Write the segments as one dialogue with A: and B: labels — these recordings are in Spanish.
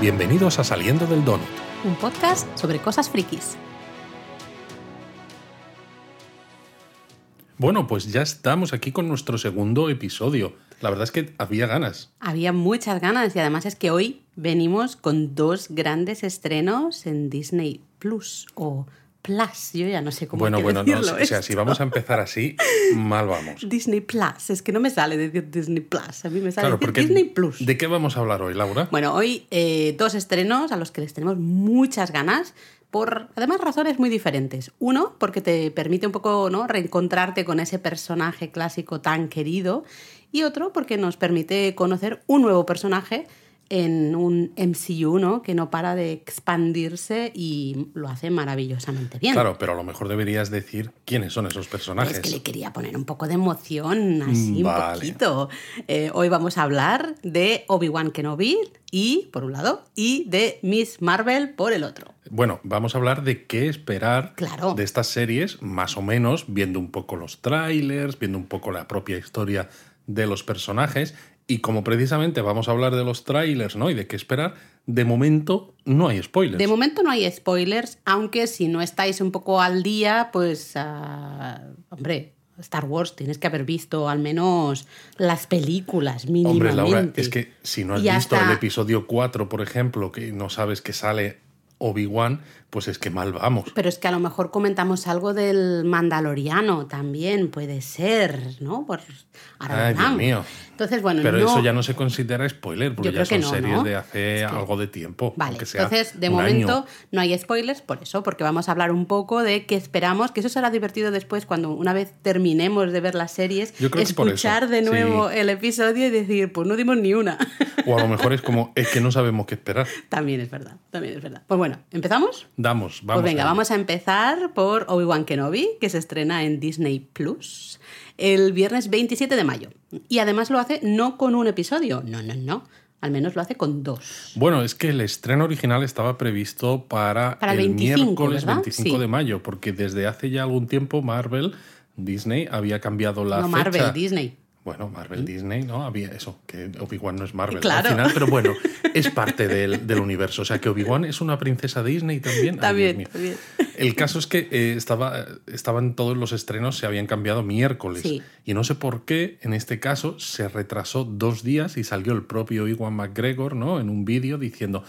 A: Bienvenidos a Saliendo del Donut.
B: Un podcast sobre cosas frikis.
A: Bueno, pues ya estamos aquí con nuestro segundo episodio. La verdad es que había ganas.
B: Había muchas ganas y además es que hoy venimos con dos grandes estrenos en Disney Plus o Plus, yo ya no sé cómo
A: Bueno,
B: hay que
A: bueno, no, o sea, si vamos a empezar así, mal vamos.
B: Disney Plus, es que no me sale decir Disney Plus, a mí me sale
A: Claro,
B: decir Disney Plus.
A: ¿de qué vamos a hablar hoy, Laura?
B: Bueno, hoy eh, dos estrenos a los que les tenemos muchas ganas por además razones muy diferentes. Uno, porque te permite un poco ¿no? reencontrarte con ese personaje clásico tan querido. Y otro, porque nos permite conocer un nuevo personaje en un MCU ¿no? que no para de expandirse y lo hace maravillosamente bien.
A: Claro, pero a lo mejor deberías decir quiénes son esos personajes.
B: Es que le quería poner un poco de emoción, así
A: Vale.
B: un poquito. Eh, hoy vamos a hablar de Obi-Wan Kenobi y, por un lado, y de Miss Marvel por el otro.
A: Bueno, vamos a hablar de qué esperar
B: Claro.
A: de estas series, más o menos, viendo un poco los trailers, viendo un poco la propia historia de los personajes. Y como precisamente vamos a hablar de los trailers, ¿no? Y de qué esperar, de momento no hay spoilers.
B: De momento no hay spoilers, aunque si no estáis un poco al día, pues, ah, hombre, Star Wars tienes que haber visto al menos las películas mínimamente.
A: Hombre, Laura, es que si no has
B: Y
A: visto
B: hasta-
A: el episodio 4, por ejemplo, que no sabes que sale Obi-Wan, pues es que mal vamos.
B: Pero es que a lo mejor comentamos algo del Mandaloriano también, puede ser, ¿no? Por
A: Ay, Dios mío.
B: Entonces, bueno,
A: Pero
B: no-
A: eso ya no se considera spoiler, porque ya son
B: no,
A: series
B: ¿no?
A: de hace
B: Es que-
A: algo de tiempo.
B: Vale, entonces de momento
A: año.
B: no hay spoilers por eso, porque vamos a hablar un poco de qué esperamos, que eso será divertido después cuando una vez terminemos de ver las series,
A: Yo creo que
B: escuchar de nuevo
A: sí.
B: el episodio y decir, pues no dimos ni una.
A: O a lo mejor es como, es que no sabemos qué esperar.
B: también es verdad, también es verdad. Pues bueno, ¿empezamos?
A: Damos, vamos.
B: pues venga, vamos a empezar por Obi-Wan Kenobi, que se estrena en Disney Plus el viernes 27 de mayo. Y además lo hace no con un episodio, no, no, no. Al menos lo hace con dos.
A: Bueno, es que el estreno original estaba previsto para,
B: Para el 25,
A: miércoles
B: ¿verdad?
A: 25
B: Sí.
A: de mayo, porque desde hace ya algún tiempo Marvel, Disney, había cambiado la
B: no
A: fecha.
B: Marvel, Disney.
A: Bueno, Marvel, Disney, ¿no? Había eso, que Obi-Wan no es Marvel
B: Claro.
A: al final, pero bueno, es parte del, del universo. O sea, que Obi-Wan es una princesa Disney también. Ay,
B: También,
A: mío.
B: también.
A: El caso es que eh, estaba, estaban todos los estrenos, se habían cambiado miércoles.
B: Sí.
A: Y no sé por qué, en este caso, se retrasó dos días y salió el propio Iwan McGregor, ¿no? En un vídeo diciendo.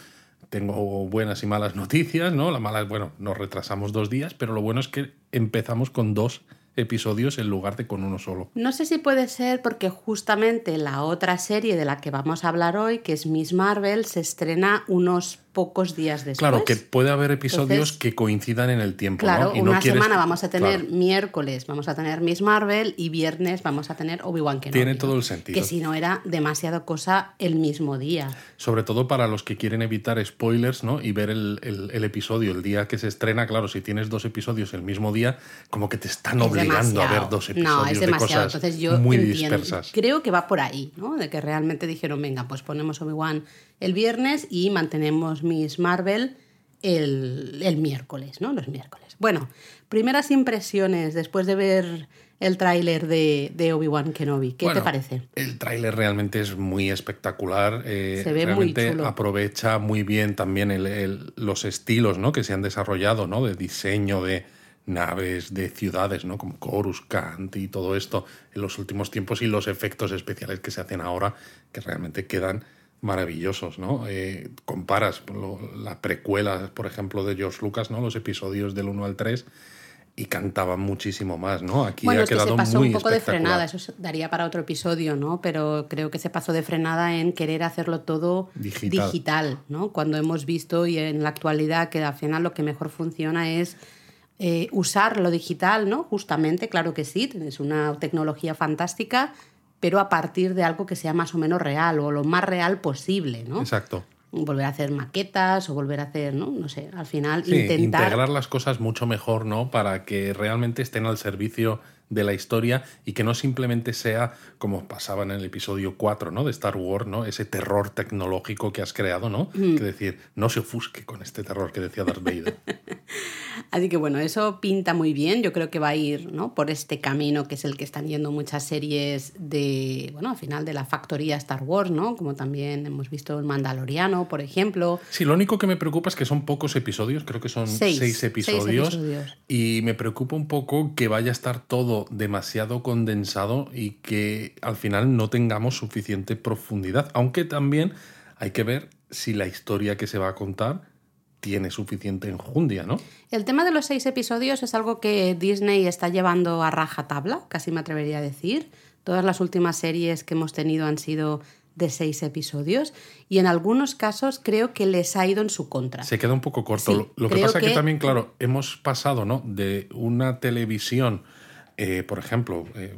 A: Tengo buenas y malas noticias, ¿no? La mala es, bueno, nos retrasamos dos días, pero lo bueno es que empezamos con dos episodios en lugar de con uno solo.
B: No sé si puede ser porque justamente la otra serie de la que vamos a hablar hoy, que es Miss Marvel, se estrena unos pocos días después.
A: Claro, que puede haber episodios
B: Entonces,
A: que coincidan en el tiempo,
B: Claro,
A: ¿no? Y no
B: una
A: quieres-
B: semana vamos a tener
A: Claro.
B: miércoles, vamos a tener Miss Marvel y viernes vamos a tener Obi-Wan Kenobi.
A: Tiene todo el sentido.
B: Que si no era demasiado cosa el mismo día.
A: Sobre todo para los que quieren evitar spoilers, ¿no? Y ver el, el- el episodio el día que se estrena. Claro, si tienes dos episodios el mismo día, como que te están
B: Es
A: obligando a ver dos episodios
B: No, es
A: de
B: demasiado.
A: cosas
B: Entonces yo
A: muy
B: entiendo.
A: dispersas.
B: Creo que va por ahí, ¿no? De que realmente dijeron, venga, pues ponemos Obi-Wan el viernes y mantenemos Miss Marvel el, el miércoles, ¿no? Los miércoles. Bueno, primeras impresiones después de ver el tráiler de, de Obi-Wan Kenobi. ¿Qué te parece?
A: El tráiler realmente es muy espectacular. eh,
B: Se ve muy
A: realmente
B: chulo.
A: aprovecha muy bien también el- el- los estilos ¿no? que se han desarrollado, ¿no? De diseño de naves, de ciudades, ¿no? Como Coruscant y todo esto en los últimos tiempos y los efectos especiales que se hacen ahora que realmente quedan maravillosos, ¿no? Eh, comparas lo- la precuela, por ejemplo, de George Lucas, ¿no? Los episodios del 1 al 3 y cantaban muchísimo más, ¿no? Aquí
B: Bueno,
A: ha
B: es que
A: quedado
B: se pasó
A: muy
B: un poco de frenada, eso daría para otro episodio, ¿no? Pero creo que se pasó de frenada en querer hacerlo todo
A: Digital.
B: digital, ¿no? Cuando hemos visto y en la actualidad que al final lo que mejor funciona es eh, usar lo digital, ¿no? Justamente, claro que sí, es una tecnología fantástica, pero a partir de algo que sea más o menos real o lo más real posible, ¿no?
A: Exacto.
B: Volver a hacer maquetas o volver a hacer, ¿no? No sé, al final
A: Sí,
B: intentar...
A: integrar las cosas mucho mejor, ¿no? Para que realmente estén al servicio de la historia y que no simplemente sea como pasaba en el episodio 4, ¿no? De Star Wars, ¿no? Ese terror tecnológico que has creado, ¿no?
B: Mm.
A: Que decir, no se ofusque con este terror que decía Darth Vader.
B: Así que bueno, eso pinta muy bien. Yo creo que va a ir ¿no? por este camino que es el que están yendo muchas series de, bueno, al final de la factoría Star Wars, ¿no? Como también hemos visto el Mandaloriano, por ejemplo.
A: Sí, lo único que me preocupa es que son pocos episodios, creo que son seis, episodios, Y me preocupa un poco que vaya a estar todo demasiado condensado y que al final no tengamos suficiente profundidad. Aunque también hay que ver si la historia que se va a contar tiene suficiente enjundia, ¿no?
B: El tema de los seis episodios es algo que Disney está llevando a rajatabla, casi me atrevería a decir. Todas las últimas series que hemos tenido han sido de seis episodios y en algunos casos creo que les ha ido en su contra.
A: Se queda un poco corto. lo, que pasa es que... también, claro, hemos pasado ¿no? de una televisión, eh, por ejemplo, eh,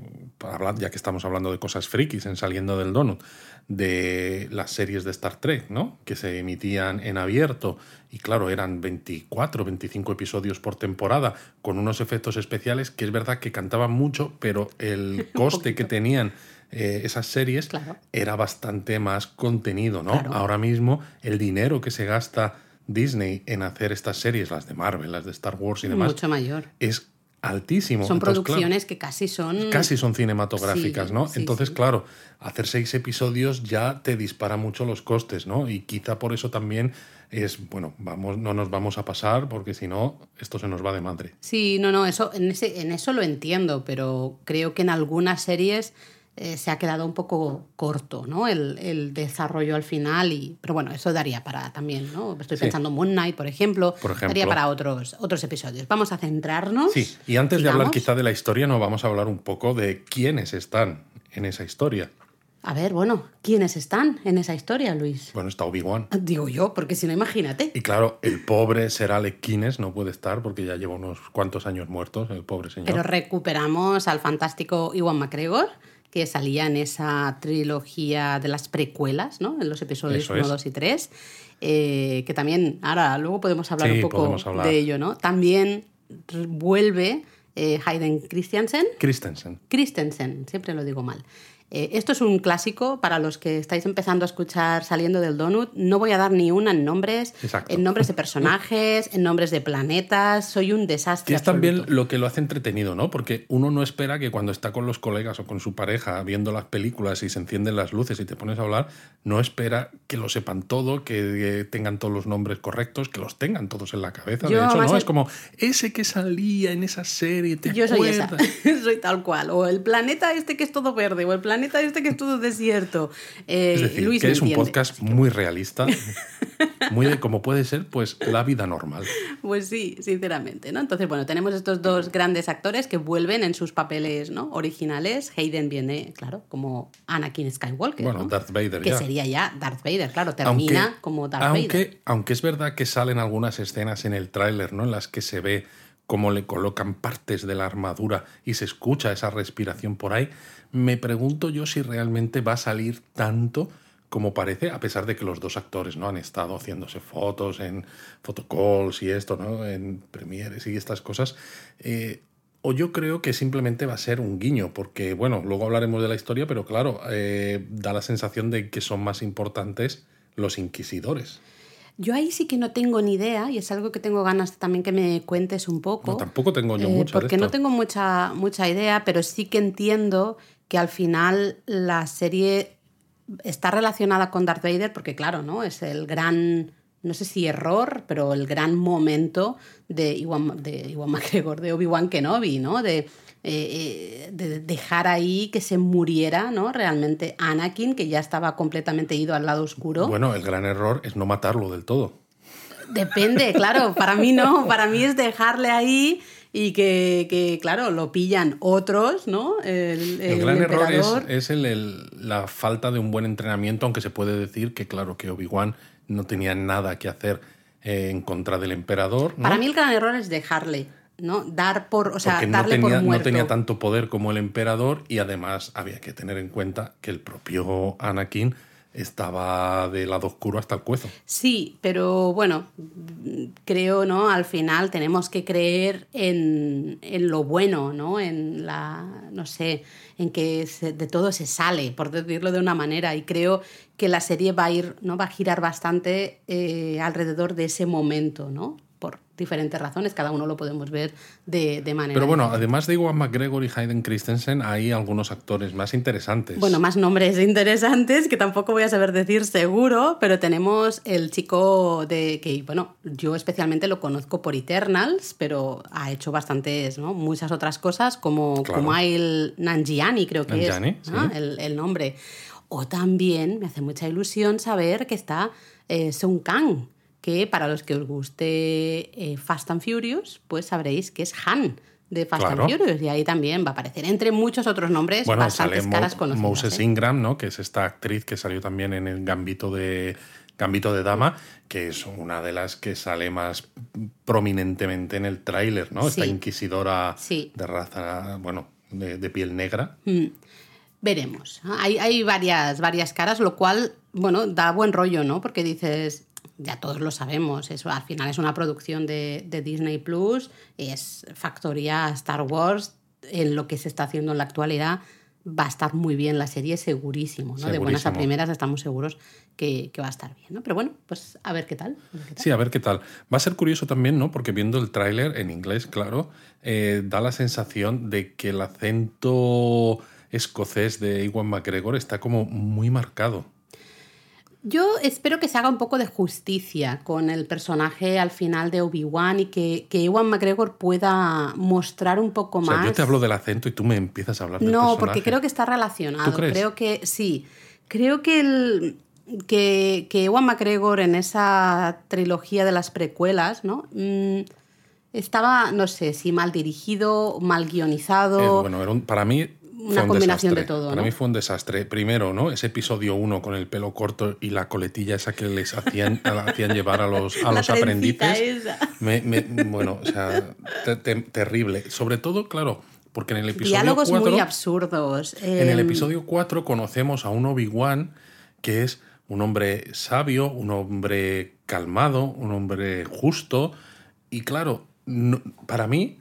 A: ya que estamos hablando de cosas frikis en Saliendo del Donut, de las series de Star Trek, ¿no? Que se emitían en abierto y claro, eran 24, 25 episodios por temporada con unos efectos especiales que es verdad que cantaban mucho, pero el coste que tenían eh, esas series era bastante más contenido, ¿no? Ahora mismo el dinero que se gasta Disney en hacer estas series, las de Marvel, las de Star Wars y demás,
B: Mucho mayor.
A: es altísimo.
B: Son producciones que casi son...
A: Casi son cinematográficas, ¿no? Entonces, claro, hacer seis episodios ya te dispara mucho los costes, ¿no? Y quizá por eso también es, bueno, vamos, no nos vamos a pasar porque si no, esto se nos va de madre.
B: Sí, no, no, eso, en, ese, en eso lo entiendo, pero creo que en algunas series eh, se ha quedado un poco corto, ¿no? El, desarrollo al final, y, pero bueno, eso daría para también, ¿no? Estoy pensando en Moon Knight, por ejemplo, por ejemplo, daría para otros, otros episodios. Vamos a centrarnos.
A: Sí, y antes de hablar quizá de la historia, nos vamos a hablar un poco de quiénes están en esa historia.
B: A ver, bueno, ¿quiénes están en esa historia, Luis?
A: Bueno, está Obi-Wan.
B: Digo yo, porque si no, imagínate.
A: Y claro, el pobre Ser Alec no puede estar porque ya lleva unos cuantos años muertos, el pobre señor.
B: Pero recuperamos al fantástico Iwan McGregor, que salía en esa trilogía de las precuelas, ¿no? En los episodios 1, 2 y 3. Eh, que también, ahora, luego podemos hablar un poco de ello, ¿no? También vuelve eh, Hayden Christensen.
A: Christensen.
B: Christensen, siempre lo digo mal. Eh, esto es un clásico para los que estáis empezando a escuchar saliendo del donut. No voy a dar ni una en nombres, en nombres de personajes, en nombres de planetas. Soy un desastre.
A: Y es también lo que lo hace entretenido, ¿no? Porque uno no espera que cuando está con los colegas o con su pareja viendo las películas y se encienden las luces y te pones a hablar, no espera que lo sepan todo, que tengan todos los nombres correctos, que los tengan todos en la cabeza. de hecho, no, es como ese que salía en esa serie, ¿te
B: Yo soy esa, soy tal cual. O el planeta este que es todo verde, o el planeta este que es todo desierto.
A: Eh, es decir, que es un podcast muy realista, muy de cómo puede ser pues la vida normal.
B: Pues sí, sinceramente, ¿no? Entonces, bueno, tenemos estos dos grandes actores que vuelven en sus papeles ¿no? originales. Hayden viene, claro, como Anakin Skywalker.
A: Bueno, Darth Vader.
B: Que sería ya Darth Vader, claro, termina como Darth
A: Vader. Aunque es verdad que salen algunas escenas en el tráiler, ¿no? En las que se ve cómo le colocan partes de la armadura y se escucha esa respiración por ahí, me pregunto yo si realmente va a salir tanto como parece, a pesar de que los dos actores no han estado haciéndose fotos en photocalls y esto, ¿no? en premieres y estas cosas. Eh, o yo creo que simplemente va a ser un guiño, porque, bueno, luego hablaremos de la historia, pero claro, eh, da la sensación de que son más importantes los inquisidores.
B: Yo ahí sí que no tengo ni idea y es algo que tengo ganas también que me cuentes un poco.
A: No, tampoco tengo yo
B: mucha. Porque no tengo mucha, mucha idea, pero sí que entiendo que al final la serie está relacionada con Darth Vader porque claro, ¿no? Es el gran, no sé si error, pero el gran momento de Iwan, de Iwan McGregor, de Obi-Wan Kenobi, ¿no? De eh, eh, de dejar ahí que se muriera, ¿no? Realmente Anakin, que ya estaba completamente ido al lado oscuro.
A: Bueno, el gran error es no matarlo del todo.
B: Depende, claro, para mí no, para mí es dejarle ahí y que, claro, lo pillan otros, ¿no?
A: El, gran error es, la falta de un buen entrenamiento, aunque se puede decir que, claro, que Obi-Wan no tenía nada que hacer eh, en contra del emperador.
B: Para mí el gran error es dejarle. ¿no? Dar por, o sea,
A: darle
B: no tenía,
A: por no tenía tanto poder como el emperador y además había que tener en cuenta que el propio Anakin estaba de lado oscuro hasta el cuezo.
B: Sí, pero bueno, creo, ¿no? Al final tenemos que creer en, en lo bueno, ¿no? En la, no sé, en que de todo se sale, por decirlo de una manera, y creo que la serie va a ir, ¿no? Va a girar bastante eh, alrededor de ese momento, ¿no? Diferentes razones, cada uno lo podemos ver de, de manera.
A: Pero bueno,
B: diferente.
A: además de Iwan McGregor y Hayden Christensen, hay algunos actores más interesantes.
B: Bueno, más nombres interesantes que tampoco voy a saber decir seguro, pero tenemos el chico de que, bueno, yo especialmente lo conozco por Eternals, pero ha hecho bastantes, ¿no? Muchas otras cosas, como
A: Claro.
B: Kumail Nanjiani, creo que
A: Nanjiani,
B: es ¿no?
A: sí.
B: el, el nombre. O también me hace mucha ilusión saber que está eh, Sung Kang, que para los que os guste eh, Fast and Furious, pues sabréis que es Han de Fast
A: Claro.
B: and Furious, y ahí también va a aparecer, entre muchos otros nombres,
A: Bueno,
B: bastantes
A: sale
B: caras
A: Mo-
B: conocidas.
A: Moses
B: ¿eh?
A: Ingram, ¿no? Que es esta actriz que salió también en el Gambito de Gambito de Dama, que es una de las que sale más prominentemente en el tráiler, ¿no? Esta
B: Sí.
A: inquisidora
B: Sí.
A: de raza, bueno, de, de piel negra.
B: Veremos. Hay, hay varias, varias caras, lo cual, bueno, da buen rollo, ¿no? Porque dices, ya todos lo sabemos, eso al final es una producción de, de Disney Plus, es factoría Star Wars, en lo que se está haciendo en la actualidad va a estar muy bien la serie, segurísimo, ¿no? De buenas a primeras estamos seguros que, que va a estar bien, ¿no? Pero bueno, pues a ver qué tal. a ver qué tal.
A: Sí, a ver qué tal. Va a ser curioso también, ¿no? Porque viendo el tráiler en inglés, claro, eh, da la sensación de que el acento escocés de Iwan McGregor está como muy marcado.
B: Yo espero que se haga un poco de justicia con el personaje al final de Obi-Wan y que, que Ewan McGregor pueda mostrar un poco
A: O
B: más.
A: sea, yo te hablo del acento y tú me empiezas a hablar del
B: No,
A: personaje.
B: porque creo que está relacionado.
A: ¿Tú crees?
B: Creo que sí. Creo que el que, que Ewan McGregor en esa trilogía de las precuelas, ¿no? Mm, estaba, no sé, si mal dirigido, mal
A: Eh,
B: guionizado.
A: bueno, era un- para mí
B: Una
A: un
B: combinación
A: desastre.
B: de todo,
A: Para
B: ¿no?
A: mí fue un desastre. Primero, ¿no? Ese episodio 1 con el pelo corto y la coletilla esa que les hacían, hacían llevar a los, a
B: La
A: los aprendices.
B: esa.
A: Me- me- bueno, o sea, te- te- terrible. Sobre todo, claro, porque en el episodio
B: Diálogos
A: 4,
B: muy absurdos.
A: en el
B: Em,
A: episodio 4 conocemos a un Obi-Wan que es un hombre sabio, un hombre calmado, un hombre justo. Y claro, no- para mí,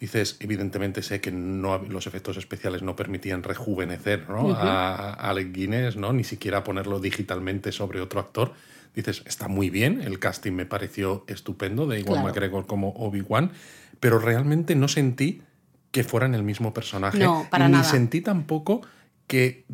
A: dices, evidentemente sé que no, los efectos especiales no permitían rejuvenecer ¿no? a, a Alec Guinness, ¿no? ni siquiera ponerlo digitalmente sobre otro actor. Dices, está muy bien, el casting me pareció estupendo de Iwan
B: Claro.
A: McGregor como Obi-Wan, pero realmente no sentí que fueran el mismo personaje.
B: No, para
A: ni
B: nada.
A: sentí tampoco que,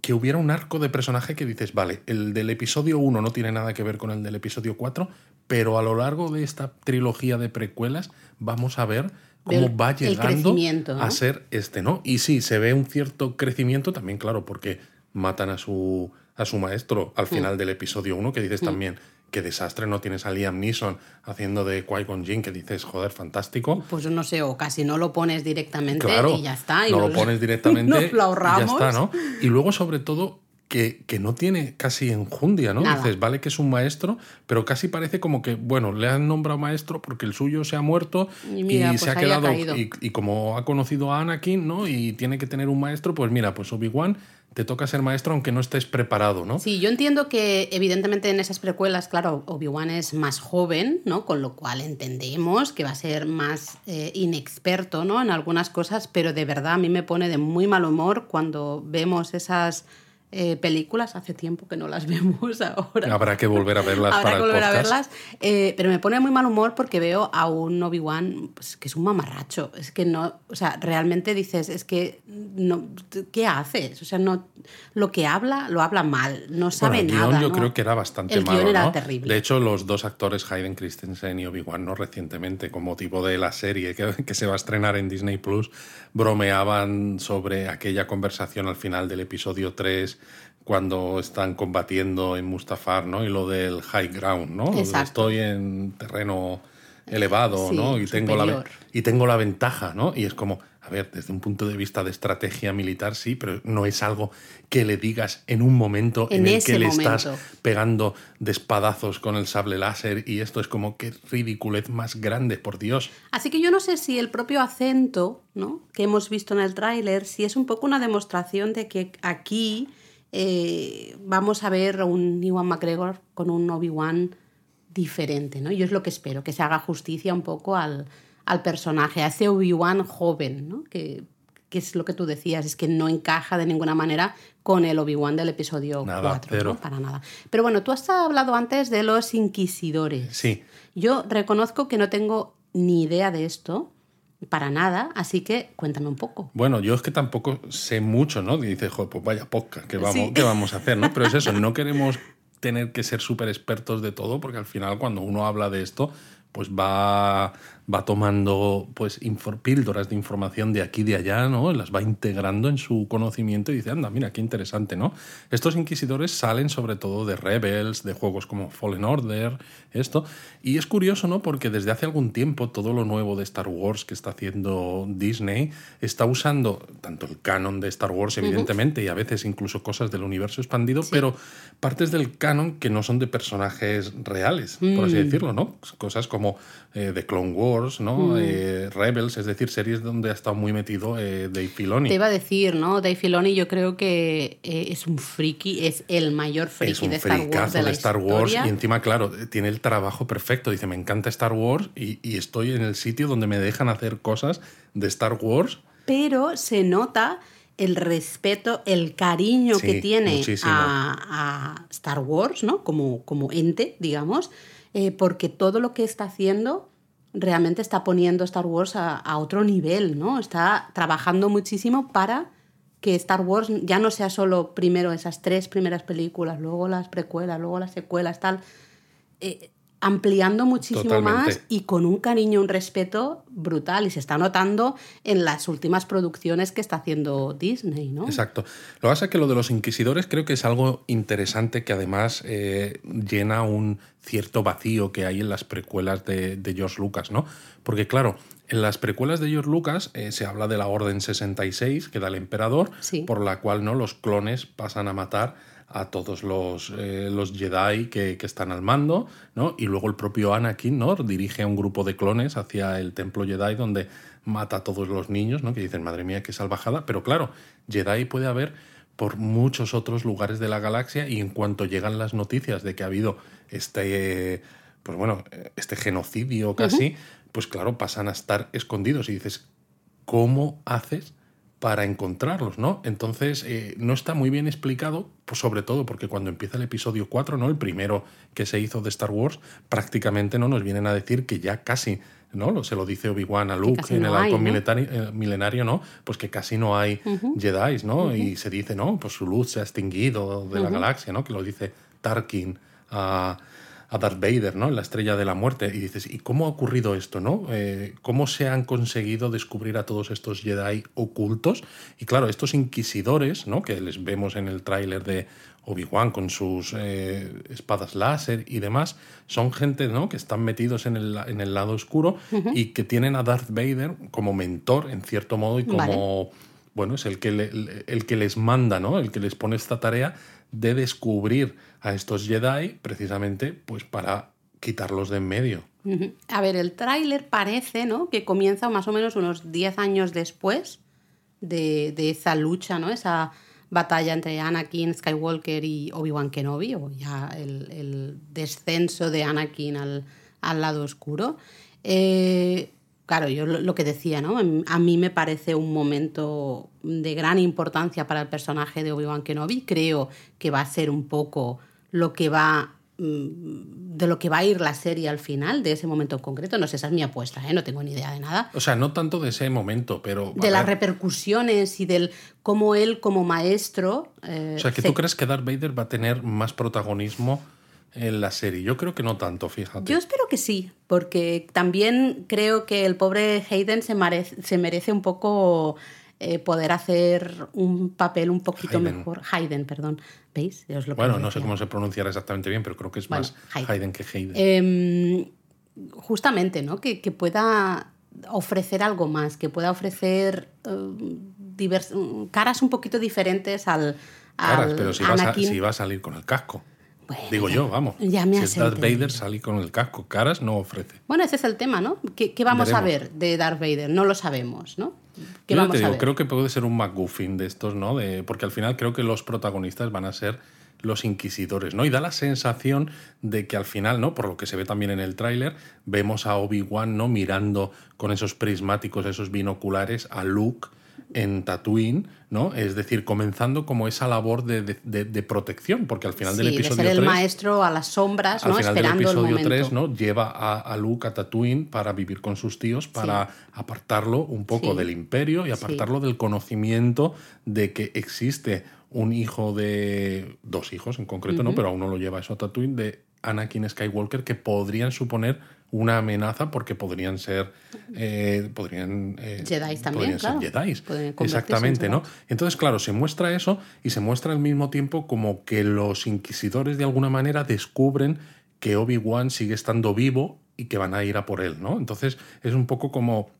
A: que hubiera un arco de personaje que dices, vale, el del episodio 1 no tiene nada que ver con el del episodio 4, pero a lo largo de esta trilogía de precuelas vamos a ver cómo
B: El-
A: va llegando a ser este, ¿no? Y sí, se ve un cierto crecimiento también, claro, porque matan a su, a su maestro
B: Mm.
A: al final del episodio 1, que dices también, qué desastre, no tienes a Liam Neeson haciendo de Qui-Gon Jinn, que dices, joder, fantástico.
B: Pues no sé, o casi no lo pones directamente
A: Claro,
B: y ya está. y
A: no lo pones directamente
B: nos lo
A: y ya está, ¿no? Y luego, sobre todo, que, que no tiene casi enjundia, ¿no?
B: Nada.
A: Dices, vale que es un maestro, pero casi parece como que, bueno, le han nombrado maestro porque el suyo se ha muerto
B: Y mira,
A: se
B: pues
A: ha quedado. y como ha conocido a Anakin, ¿no? Y tiene que tener un maestro, pues mira, pues Obi-Wan te toca ser maestro aunque no estés preparado, ¿no?
B: Sí, yo entiendo que evidentemente en esas precuelas, claro, Obi-Wan es más joven, ¿no? Con lo cual entendemos que va a ser más eh, inexperto, ¿no? En algunas cosas, pero de verdad a mí me pone de muy mal humor cuando vemos esas eh, películas. Hace tiempo que no las vemos ahora.
A: Habrá que volver a verlas
B: Habrá
A: para
B: que
A: el
B: volver a verlas. eh, pero me pone muy mal humor porque veo a un Obi-Wan pues, que es un mamarracho. Es que no, o sea, realmente dices, es que, no, ¿qué haces? O sea, no, lo que habla, lo habla mal, no sabe
A: Bueno, el
B: nada.
A: guion yo
B: ¿no?
A: creo que era bastante
B: El
A: malo,
B: guion era
A: ¿no?
B: terrible.
A: De hecho, los dos actores, Hayden Christensen y Obi-Wan, ¿no? recientemente, con motivo de la serie que, que se va a estrenar en Disney Plus, bromeaban sobre aquella conversación al final del episodio 3 cuando están combatiendo en Mustafar, ¿no? Y lo del high ground, ¿no? Estoy en terreno elevado,
B: Sí,
A: ¿no? Y tengo, la, y tengo la ventaja, ¿no? Y es como, a ver, desde un punto de vista de estrategia militar, sí, pero no es algo que le digas en un momento en,
B: En
A: el que le
B: momento.
A: estás pegando de espadazos con el sable láser y esto es como que ridiculez más grande, por Dios.
B: Así que yo no sé si el propio acento ¿no? que hemos visto en el tráiler, si es un poco una demostración de que aquí eh, vamos a ver un Iwan McGregor con un Obi-Wan diferente. ¿no? Yo es lo que espero, que se haga justicia un poco al, al personaje, a ese Obi-Wan joven, ¿no? que, que es lo que tú decías, es que no encaja de ninguna manera con el Obi-Wan del episodio
A: Nada,
B: 4,
A: cero.
B: ¿no? para nada. Pero bueno, tú has hablado antes de los inquisidores.
A: Sí,
B: Yo reconozco que no tengo ni idea de esto, para nada, así que cuéntame un poco.
A: Bueno, yo es que tampoco sé mucho, ¿no? Y dices, joder, pues vaya podcast, ¿qué vamos,
B: Sí.
A: ¿qué vamos a hacer? ¿no? Pero es eso, no queremos tener que ser súper expertos de todo, porque al final cuando uno habla de esto, pues va, va tomando pues píldoras de información de aquí y de allá, ¿no? Las va integrando en su conocimiento y dice, anda, mira, qué interesante, ¿no? Estos inquisidores salen sobre todo de Rebels, de juegos como Fallen Order, esto. Y es curioso, ¿no? Porque desde hace algún tiempo todo lo nuevo de Star Wars que está haciendo Disney está usando tanto el canon de Star Wars, evidentemente, y a veces incluso cosas del universo expandido, pero partes del canon que no son de personajes reales, por así decirlo, ¿no? Cosas como eh, The Clone Wars, ¿no? Eh, Rebels, es decir, series donde ha estado muy metido eh, Dave Filoni.
B: Te iba a decir, ¿no? Dave Filoni yo creo que eh, es un friki, es el mayor friki
A: es un
B: de Star Wars de la
A: Star Wars
B: historia.
A: y encima, claro, tiene el trabajo perfecto. Dice, me encanta Star Wars y, y estoy en el sitio donde me dejan hacer cosas de Star Wars.
B: pero se nota el respeto, el cariño
A: Sí,
B: que tiene a, a Star Wars, ¿no? Como, como ente, digamos, eh, porque todo lo que está haciendo realmente está poniendo Star Wars a, otro nivel, ¿no? Está trabajando muchísimo para que Star Wars ya no sea solo primero esas tres primeras películas, luego las precuelas, luego las secuelas, tal. Eh, ampliando muchísimo
A: Totalmente.
B: más y con un cariño, un respeto brutal. Y se está notando en las últimas producciones que está haciendo Disney, ¿no?
A: Exacto. Lo que pasa es que lo de los inquisidores creo que es algo interesante que además eh, llena un cierto vacío que hay en las precuelas de, de George Lucas, ¿no? Porque claro, en las precuelas de George Lucas eh, se habla de la Orden 66 que da el emperador,
B: Sí.
A: por la cual no los clones pasan a matar a todos los, eh, los Jedi que, que están al mando, ¿no? Y luego el propio Anakin, ¿no? Dirige a un grupo de clones hacia el templo Jedi donde mata a todos los niños, ¿no? Que dicen, madre mía, qué salvajada. Pero claro, Jedi puede haber por muchos otros lugares de la galaxia y en cuanto llegan las noticias de que ha habido este, pues bueno, este genocidio casi, pues claro, pasan a estar escondidos y dices, ¿cómo haces para encontrarlos, ¿no? Entonces, eh, no está muy bien explicado, pues sobre todo porque cuando empieza el episodio 4, ¿no? El primero que se hizo de Star Wars, prácticamente no nos vienen a decir que ya casi, ¿no? Se lo dice Obi-Wan a Luke en
B: no
A: el
B: hay,
A: halcón
B: ¿no?
A: eh, milenario, ¿no? Pues que casi no hay Jedi, ¿no? Y se dice, ¿no? Pues su luz se ha extinguido de la galaxia, ¿no? Que lo dice Tarkin a, a Darth Vader, ¿no? En la estrella de la muerte. Y dices, ¿y cómo ha ocurrido esto, no? Eh, ¿Cómo se han conseguido descubrir a todos estos Jedi ocultos? Y claro, estos inquisidores, ¿no? Que les vemos en el tráiler de Obi-Wan con sus eh, espadas láser y demás, son gente, ¿no? Que están metidos en el, en el lado oscuro y que tienen a Darth Vader como mentor, en cierto modo, y como... Bueno, es el que, le- el que les manda, ¿no? El que les pone esta tarea de descubrir a estos Jedi precisamente pues para quitarlos de en medio.
B: A ver, el tráiler parece, ¿no? Que comienza más o menos unos 10 años después de, de esa lucha, ¿no? Esa batalla entre Anakin Skywalker y Obi-Wan Kenobi, o ya el, descenso de Anakin al, al lado oscuro. Eh, claro, yo lo, lo que decía, ¿no? A mí me parece un momento de gran importancia para el personaje de Obi-Wan Kenobi. Creo que va a ser un poco lo que va mm, de lo que va a ir la serie al final, de ese momento en concreto. No sé, esa es mi apuesta, ¿eh? no tengo ni idea de nada.
A: O sea, no tanto de ese momento, pero...
B: De las repercusiones y del cómo él como maestro... eh,
A: O sea, que
B: se-
A: tú crees que Darth Vader va a tener más protagonismo en la serie. Yo creo que no tanto, fíjate.
B: Yo espero que sí, porque también creo que el pobre Hayden se, merece, se merece un poco eh, poder hacer un papel un poquito
A: Hayden.
B: mejor. Hayden, perdón. ¿Veis? Es lo
A: Bueno,
B: os
A: no sé cómo se pronunciará exactamente bien, pero creo que es
B: Bueno,
A: más
B: Hayden.
A: Hayden que Hayden.
B: Em, justamente, ¿no? Que, que pueda ofrecer algo más, que pueda ofrecer eh, divers- caras un poquito diferentes al,
A: Caras,
B: al
A: pero si, vas a, si va a salir con el casco.
B: Bueno,
A: Digo
B: ya-
A: yo, vamos.
B: ya me
A: si Darth. Vader, salir con el casco. Caras no ofrece.
B: Bueno, ese es el tema, ¿no? ¿Qué, qué vamos a
A: Veremos.
B: ver de Darth Vader? No lo sabemos, ¿no? ¿Qué
A: Yo
B: vamos
A: te digo,
B: a ver?
A: creo que puede ser un McGuffin de estos, ¿no? De, porque al final creo que los protagonistas van a ser los inquisidores, ¿no? Y da la sensación de que al final, ¿no? Por lo que se ve también en el tráiler, vemos a Obi-Wan, ¿no? Mirando con esos prismáticos, esos binoculares a Luke en Tatooine, ¿no? Es decir, comenzando como esa labor de, de, de protección, porque al final del
B: Sí, de
A: episodio
B: ser el
A: 3
B: maestro a las sombras,
A: al
B: ¿no?
A: final del
B: Esperando el
A: episodio
B: momento.
A: 3, ¿no? Lleva a, a Luke a Tatooine para vivir con sus tíos, para apartarlo un poco
B: Sí.
A: del imperio y apartarlo del conocimiento de que existe un hijo de. dos hijos en concreto, ¿no? Pero aún no lo lleva eso a Tatooine, de Anakin Skywalker, que podrían suponer una amenaza porque podrían ser. eh, podrían. eh,
B: Jedis también,
A: podrían ser
B: claro.
A: Jedis. Exactamente,
B: en
A: ¿no? Entonces, claro, se muestra eso y se muestra al mismo tiempo como que los inquisidores de alguna manera descubren que Obi-Wan sigue estando vivo y que van a ir a por él, ¿no? Entonces es un poco como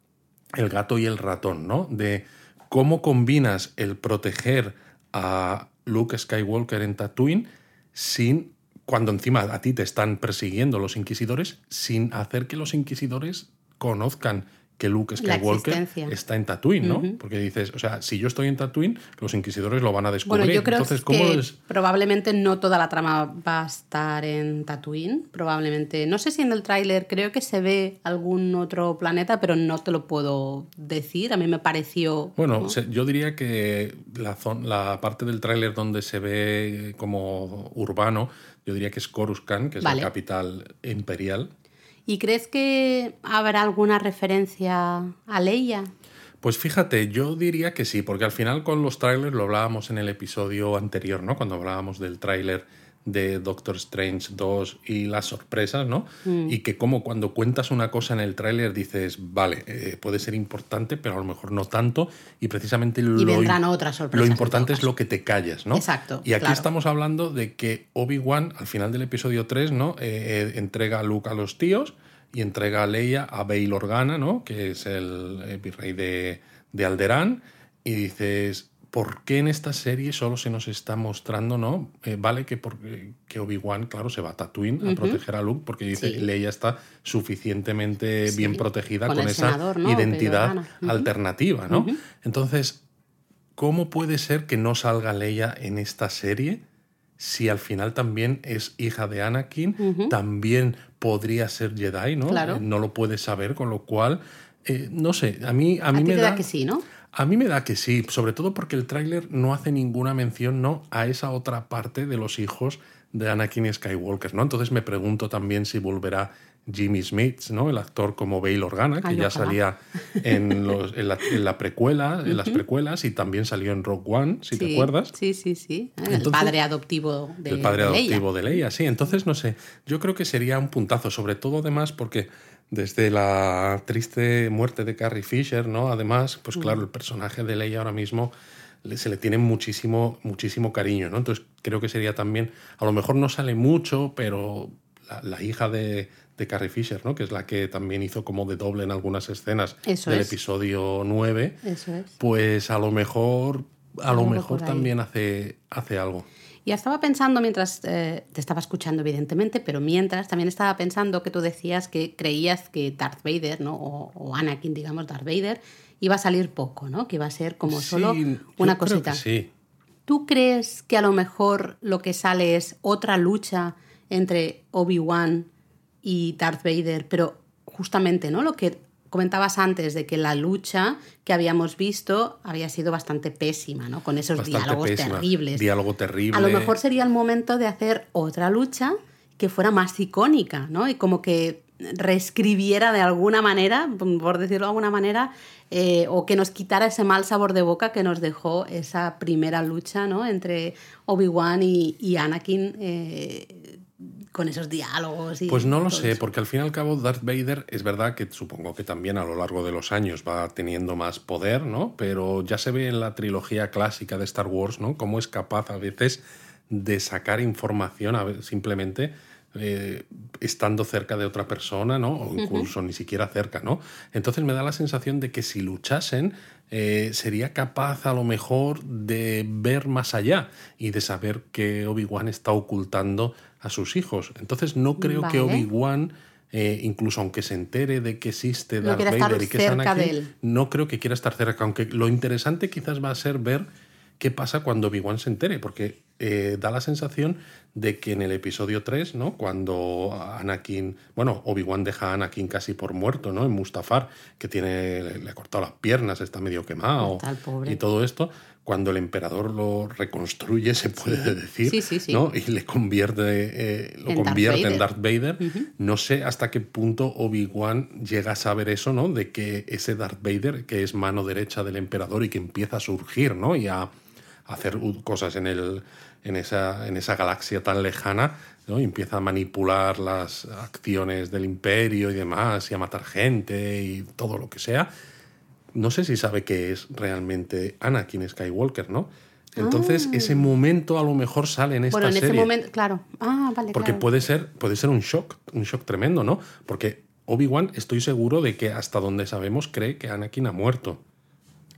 A: el gato y el ratón, ¿no? De cómo combinas el proteger a Luke Skywalker en Tatooine sin cuando encima a ti te están persiguiendo los inquisidores sin hacer que los inquisidores conozcan que Luke Skywalker está en Tatooine, ¿no? Porque dices, o sea, si yo estoy en Tatooine, los inquisidores lo van a descubrir.
B: Bueno, yo creo
A: Entonces, ¿cómo
B: que
A: es?
B: probablemente no toda la trama va a estar en Tatooine. Probablemente. No sé si en el tráiler creo que se ve algún otro planeta, pero no te lo puedo decir. A mí me pareció.
A: Bueno,
B: ¿no?
A: se- yo diría que la, zon- la parte del tráiler donde se ve como urbano, yo diría que es Coruscant, que es
B: Vale.
A: la capital imperial.
B: ¿Y crees que habrá alguna referencia a Leia?
A: Pues fíjate, yo diría que sí, porque al final con los trailers lo hablábamos en el episodio anterior, ¿no? Cuando hablábamos del tráiler de Doctor Strange 2 y las sorpresas, ¿no?
B: Mm.
A: Y que como cuando cuentas una cosa en el tráiler dices, vale, eh, puede ser importante, pero a lo mejor no tanto, y precisamente lo,
B: Y vendrán
A: im-
B: otras sorpresas.
A: lo importante es lo que te callas, ¿no?
B: Exacto,
A: Y aquí
B: claro.
A: estamos hablando de que Obi-Wan, al final del episodio 3, ¿no? Eh, eh, entrega a Luke a los tíos y entrega a Leia a Bail Organa, ¿no? Que es el, virrey de, de Alderaan. Y dices, ¿por qué en esta serie solo se nos está mostrando, ¿no? Eh, vale que, por- que Obi-Wan, claro, se va a Tatooine a proteger a Luke porque dice
B: Sí.
A: Leia está suficientemente
B: Sí,
A: bien protegida
B: con
A: esa
B: senador, ¿no?
A: identidad alternativa, ¿no? Entonces, ¿cómo puede ser que no salga Leia en esta serie si al final también es hija de Anakin? También podría ser Jedi, ¿no?
B: Claro.
A: Eh, no lo puede saber, con lo cual, eh, no sé, a mí, a mí me da
B: que sí, ¿no?
A: A mí me da que sí, sobre todo porque el tráiler no hace ninguna mención ¿no? a esa otra parte de los hijos de Anakin Skywalker, ¿no? Entonces me pregunto también si volverá Jimmy Smith, ¿no? El actor como Bail Organa, que
B: Ay,
A: ya
B: ojalá.
A: salía en, los- en la, en la precuela, en las precuelas, y también salió en Rogue One, si te acuerdas.
B: Sí, sí, sí. el
A: Entonces-
B: padre adoptivo de
A: el padre
B: de Leia.
A: adoptivo de Leia, sí. Entonces, no sé, yo creo que sería un puntazo, sobre todo además porque desde la triste muerte de Carrie Fisher, ¿no? Además, pues claro, el personaje de Leia ahora mismo se le tiene muchísimo, muchísimo cariño, ¿no? Entonces creo que sería también, a lo mejor no sale mucho, pero la, la hija de, de Carrie Fisher, ¿no? Que es la que también hizo como de doble en algunas escenas
B: Eso
A: del
B: es.
A: episodio 9,
B: Eso es.
A: pues a lo mejor, a lo mejor también hace, hace algo.
B: Y estaba pensando mientras eh, te estaba escuchando, evidentemente, pero mientras también estaba pensando que tú decías que creías que Darth Vader, ¿no? O, o Anakin, digamos, Darth Vader, iba a salir poco, ¿no? Que iba a ser como
A: Sí,
B: solo
A: yo
B: una
A: creo que
B: cosita.
A: sí.
B: ¿Tú crees que a lo mejor lo que sale es otra lucha entre Obi-Wan y Darth Vader, pero justamente, ¿no? Lo que comentabas antes de que la lucha que habíamos visto había sido bastante pésima, ¿no? Con esos
A: Bastante
B: diálogos
A: pésima.
B: terribles.
A: Diálogo terrible.
B: A lo mejor sería el momento de hacer otra lucha que fuera más icónica, ¿no? Y como que reescribiera de alguna manera, por decirlo de alguna manera, eh, o que nos quitara ese mal sabor de boca que nos dejó esa primera lucha, ¿no? Entre Obi-Wan y, y Anakin eh, con esos diálogos. Y
A: Pues no lo sé,
B: eso.
A: porque al fin y al cabo Darth Vader es verdad que supongo que también a lo largo de los años va teniendo más poder, ¿no? Pero ya se ve en la trilogía clásica de Star Wars, ¿no? Cómo es capaz a veces de sacar información a simplemente eh, estando cerca de otra persona, ¿no? O incluso ni siquiera cerca, ¿no? Entonces me da la sensación de que si luchasen eh, sería capaz a lo mejor de ver más allá y de saber que Obi-Wan está ocultando a sus hijos. Entonces no creo que. Obi-Wan, eh, incluso aunque se entere de que existe Darth Vader y que es
B: cerca de
A: Anakin,
B: él.
A: no creo que quiera estar cerca. Aunque lo interesante quizás va a ser ver qué pasa cuando Obi-Wan se entere, porque eh, da la sensación de que en el episodio 3, ¿no? Cuando Anakin, bueno, Obi-Wan deja a Anakin casi por muerto, ¿no? En Mustafar, que tiene, le, ha cortado las piernas, está medio quemado y todo esto, cuando el emperador lo reconstruye, se puede decir, ¿no? Y le convierte, eh, lo convierte en Darth Vader. No sé hasta qué punto Obi-Wan llega a saber eso, ¿no? De que ese Darth Vader, que es mano derecha del emperador y que empieza a surgir, ¿no? Y a hacer cosas en, el, en, esa, en esa galaxia tan lejana, ¿no? Y empieza a manipular las acciones del imperio y demás, y a matar gente y todo lo que sea. No sé si sabe que es realmente Anakin Skywalker, ¿no? Entonces, ah. ese momento a lo mejor sale en esta serie. Bueno, en ese momento,
B: claro. Ah, vale,
A: Porque puede ser, puede ser un shock, un shock tremendo, ¿no? Porque Obi-Wan, estoy seguro de que hasta donde sabemos cree que Anakin ha muerto.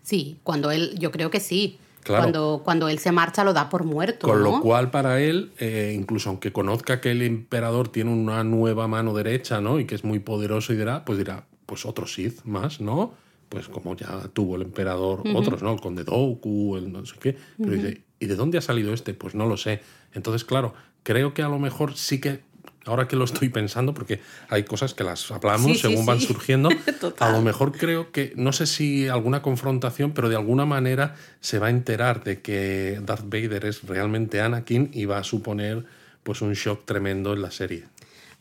B: Sí, cuando él, yo creo que sí. Cuando, cuando él se marcha lo da por muerto.
A: Con lo cual para él, eh, incluso aunque conozca que el emperador tiene una nueva mano derecha, ¿no? Y que es muy poderoso y dirá, pues dirá, pues otro Sith más, ¿no? Pues como ya tuvo el emperador otros, ¿no? El conde Doku, el no sé qué. Pero dice, ¿y de dónde ha salido este? Pues no lo sé. Entonces, claro, creo que a lo mejor sí que ahora que lo estoy pensando, porque hay cosas que las hablamos según van surgiendo, a lo mejor creo que, no sé si alguna confrontación, pero de alguna manera se va a enterar de que Darth Vader es realmente Anakin y va a suponer pues un shock tremendo en la serie.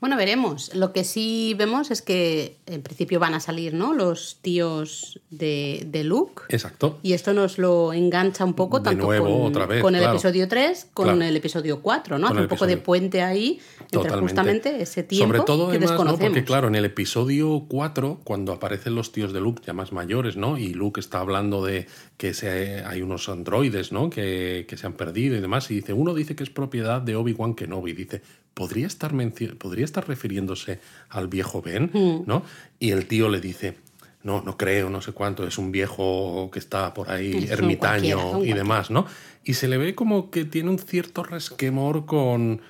B: Bueno, veremos. Lo que sí vemos es que en principio van a salir, ¿no? Los tíos de, de Luke.
A: Exacto.
B: Y esto nos lo engancha un poco, tanto con, con el episodio 3, con el episodio 4, ¿no? Hace un poco de puente ahí entre justamente ese tiempo
A: Sobre todo, que además, Porque claro, en el episodio 4, cuando aparecen los tíos de Luke ya más mayores, ¿no? Y Luke está hablando de que se, hay unos androides, ¿no? Que, que se han perdido y demás. Y dice, uno dice que es propiedad de Obi-Wan Kenobi. Dice, ¿podría estar, podría estar refiriéndose al viejo Ben? Mm. ¿no? Y el tío le dice, no, no creo, no sé cuánto, es un viejo que está por ahí, ermitaño y demás, ¿no? Y se le ve como que tiene un cierto resquemor con,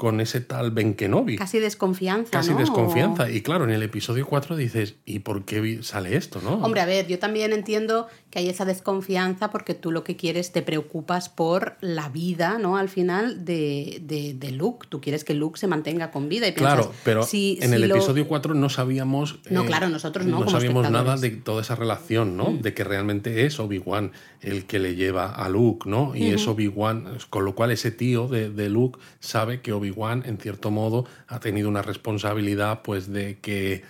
A: con ese tal Ben Kenobi.
B: Casi desconfianza.
A: Casi desconfianza. Y claro, en el episodio 4 dices, ¿y por qué sale esto? ¿no?
B: Hombre, a ver, yo también entiendo que hay esa desconfianza porque tú lo que quieres, te preocupas por la vida, ¿no? Al final de, de, Luke. Tú quieres que Luke se mantenga con vida. Y
A: claro, pero en el episodio 4 no sabíamos.
B: No, eh, claro, nosotros no.
A: No sabíamos nada de toda esa relación, ¿no? Mm. De que realmente es Obi-Wan el que le lleva a Luke, ¿no? Y es Obi-Wan, con lo cual ese tío de, de Luke sabe que Obi Obi-Wan, en cierto modo, ha tenido una responsabilidad pues de que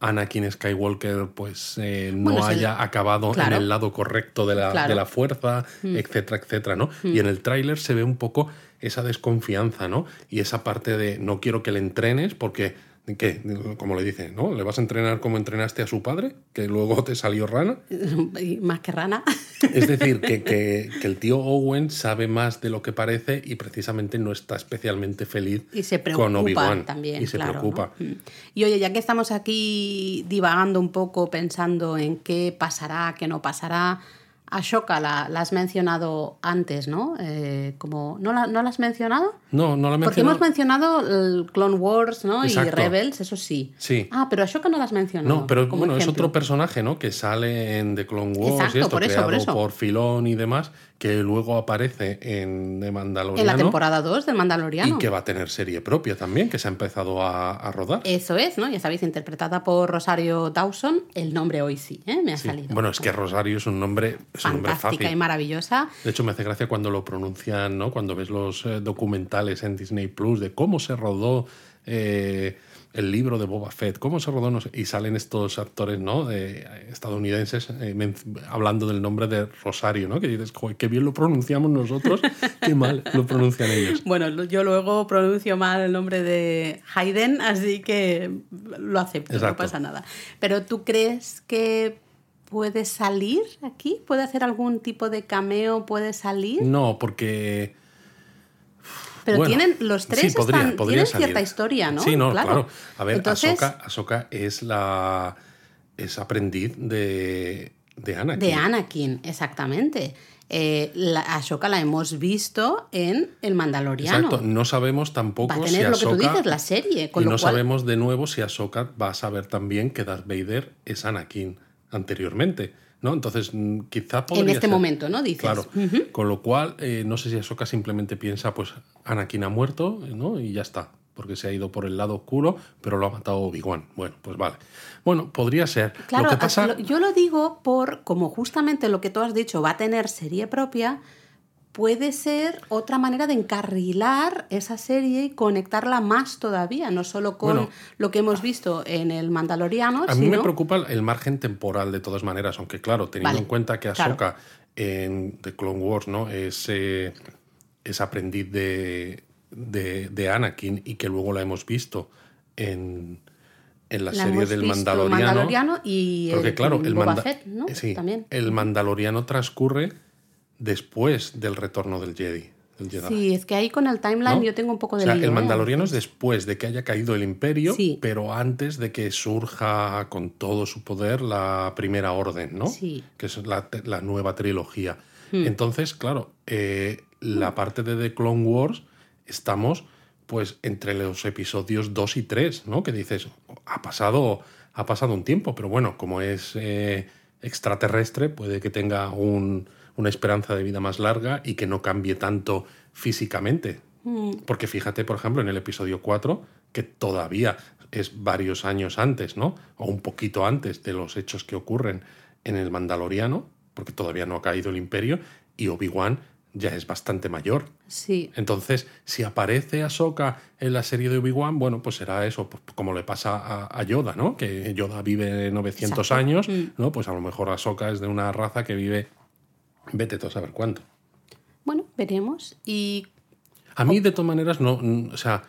A: Anakin Skywalker pues eh, no haya acabado en el lado correcto de la, de la fuerza, mm. etcétera, etcétera, ¿no? Y en mm. el tráiler se ve un poco esa desconfianza, ¿no? Y esa parte de no quiero que le entrenes porque ¿Qué? Como le dice, ¿no? ¿Le vas a entrenar como entrenaste a su padre? Que luego te salió rana.
B: Más que rana.
A: Es decir, que, que, el tío Owen sabe más de lo que parece y precisamente no está especialmente feliz
B: y se preocupa con Obi-Wan. También,
A: y se preocupa.
B: Mm. Y oye, ya que estamos aquí divagando un poco, pensando en qué pasará, qué no pasará, Ashoka la, la, has mencionado antes, ¿no? Eh, como, ¿no, la, ¿No la has mencionado?
A: No, no la he mencionado.
B: Porque hemos mencionado el Clone Wars, ¿no? Y Rebels, eso sí.
A: Sí.
B: Ah, pero Ashoka no la has mencionado.
A: No, pero bueno, es otro personaje, ¿no? Que sale en The Clone Wars
B: Exacto,
A: y esto,
B: por eso,
A: creado
B: por, eso.
A: por Filón y demás, que luego aparece en The Mandaloriano.
B: En la temporada 2 del Mandaloriano.
A: Y que va a tener serie propia también, que se ha empezado a, rodar.
B: Eso es, ¿no? Ya sabéis, interpretada por Rosario Dawson. El nombre hoy sí, ¿eh? Me ha salido.
A: Bueno, es que Rosario es un nombre, es un nombre fácil.
B: y maravillosa.
A: De hecho, me hace gracia cuando lo pronuncian, ¿no? Cuando ves los eh, documentales en Disney Plus de cómo se rodó. Eh, el libro de Boba Fett, cómo se rodó, y salen estos actores ¿no? de, estadounidenses eh, hablando del nombre de Rosario, ¿no? que dices, Joder, qué bien lo pronunciamos nosotros, qué mal lo pronuncian ellos.
B: Bueno, yo luego pronuncio mal el nombre de Hayden, así que lo acepto, no pasa nada. Pero ¿tú crees que puede salir aquí? ¿Puede hacer algún tipo de cameo? ¿Puede salir?
A: No, porque
B: pero tienen, los tres están, tienen cierta historia, ¿no?
A: Sí, no, claro. A ver, Ahsoka, es la es aprendiz de, de Anakin.
B: De Anakin, exactamente. Eh, la, Ahsoka la hemos visto en El Mandaloriano.
A: Exacto, no sabemos tampoco
B: va a tener lo que tú dices, la serie.
A: y no sabemos de nuevo si Ahsoka va a saber también que Darth Vader es Anakin anteriormente. ¿No? Entonces, mm, quizá podría
B: En este
A: ser.
B: momento, ¿no? Dices.
A: Claro. Con lo cual, eh, no sé si Ahsoka simplemente piensa, pues, Anakin ha muerto, ¿no? Y ya está. Porque se ha ido por el lado oscuro, pero lo ha matado Obi-Wan. Bueno, pues vale. Bueno, podría ser.
B: Claro,
A: lo que pasa.
B: yo lo digo por, como justamente lo que tú has dicho va a tener serie propia, puede ser otra manera de encarrilar esa serie y conectarla más todavía, no solo con
A: Bueno.
B: lo que hemos visto en el Mandaloriano,
A: A mí
B: sino...
A: me preocupa el margen temporal de todas maneras, aunque claro, teniendo
B: Vale,
A: en cuenta que
B: claro.
A: Ahsoka en The Clone Wars ¿no? es, eh, es aprendiz de, de, de Anakin y que luego la hemos visto en, en la,
B: La
A: serie del Mandaloriano.
B: Mandaloriano y
A: porque
B: el-
A: claro, el,
B: Boba
A: manda-
B: Fett, ¿no?
A: sí,
B: También.
A: el Mandaloriano transcurre después del retorno del Jedi. del Jedi.
B: Sí, es que ahí con el timeline
A: ¿no?
B: yo tengo un poco de
A: O sea,
B: lío,
A: el
B: ¿eh?
A: Mandaloriano es después de que haya caído el Imperio,
B: Sí.
A: pero antes de que surja con todo su poder la Primera Orden, ¿no?
B: Sí. Hmm.
A: Que es la, la nueva trilogía. Entonces, claro, eh, la parte de The Clone Wars estamos pues entre los episodios 2 y 3, ¿no? Que dices, ha pasado, ha pasado un tiempo, pero bueno, como es eh, extraterrestre, puede que tenga un- una esperanza de vida más larga y que no cambie tanto físicamente. Porque fíjate, por ejemplo, en el episodio 4, que todavía es varios años antes, ¿no? O un poquito antes de los hechos que ocurren en el Mandaloriano, porque todavía no ha caído el imperio, y Obi-Wan ya es bastante mayor.
B: Sí,
A: Entonces, si aparece Ahsoka en la serie de Obi-Wan, bueno, pues será eso, pues, como le pasa a, a Yoda, ¿no? Que Yoda vive 900
B: Exacto.
A: años,
B: Mm.
A: ¿no? Pues a lo mejor Ahsoka es de una raza que vive, vete tú a saber cuánto.
B: bueno, veremos. Y
A: A mí, de todas maneras, no. O sea,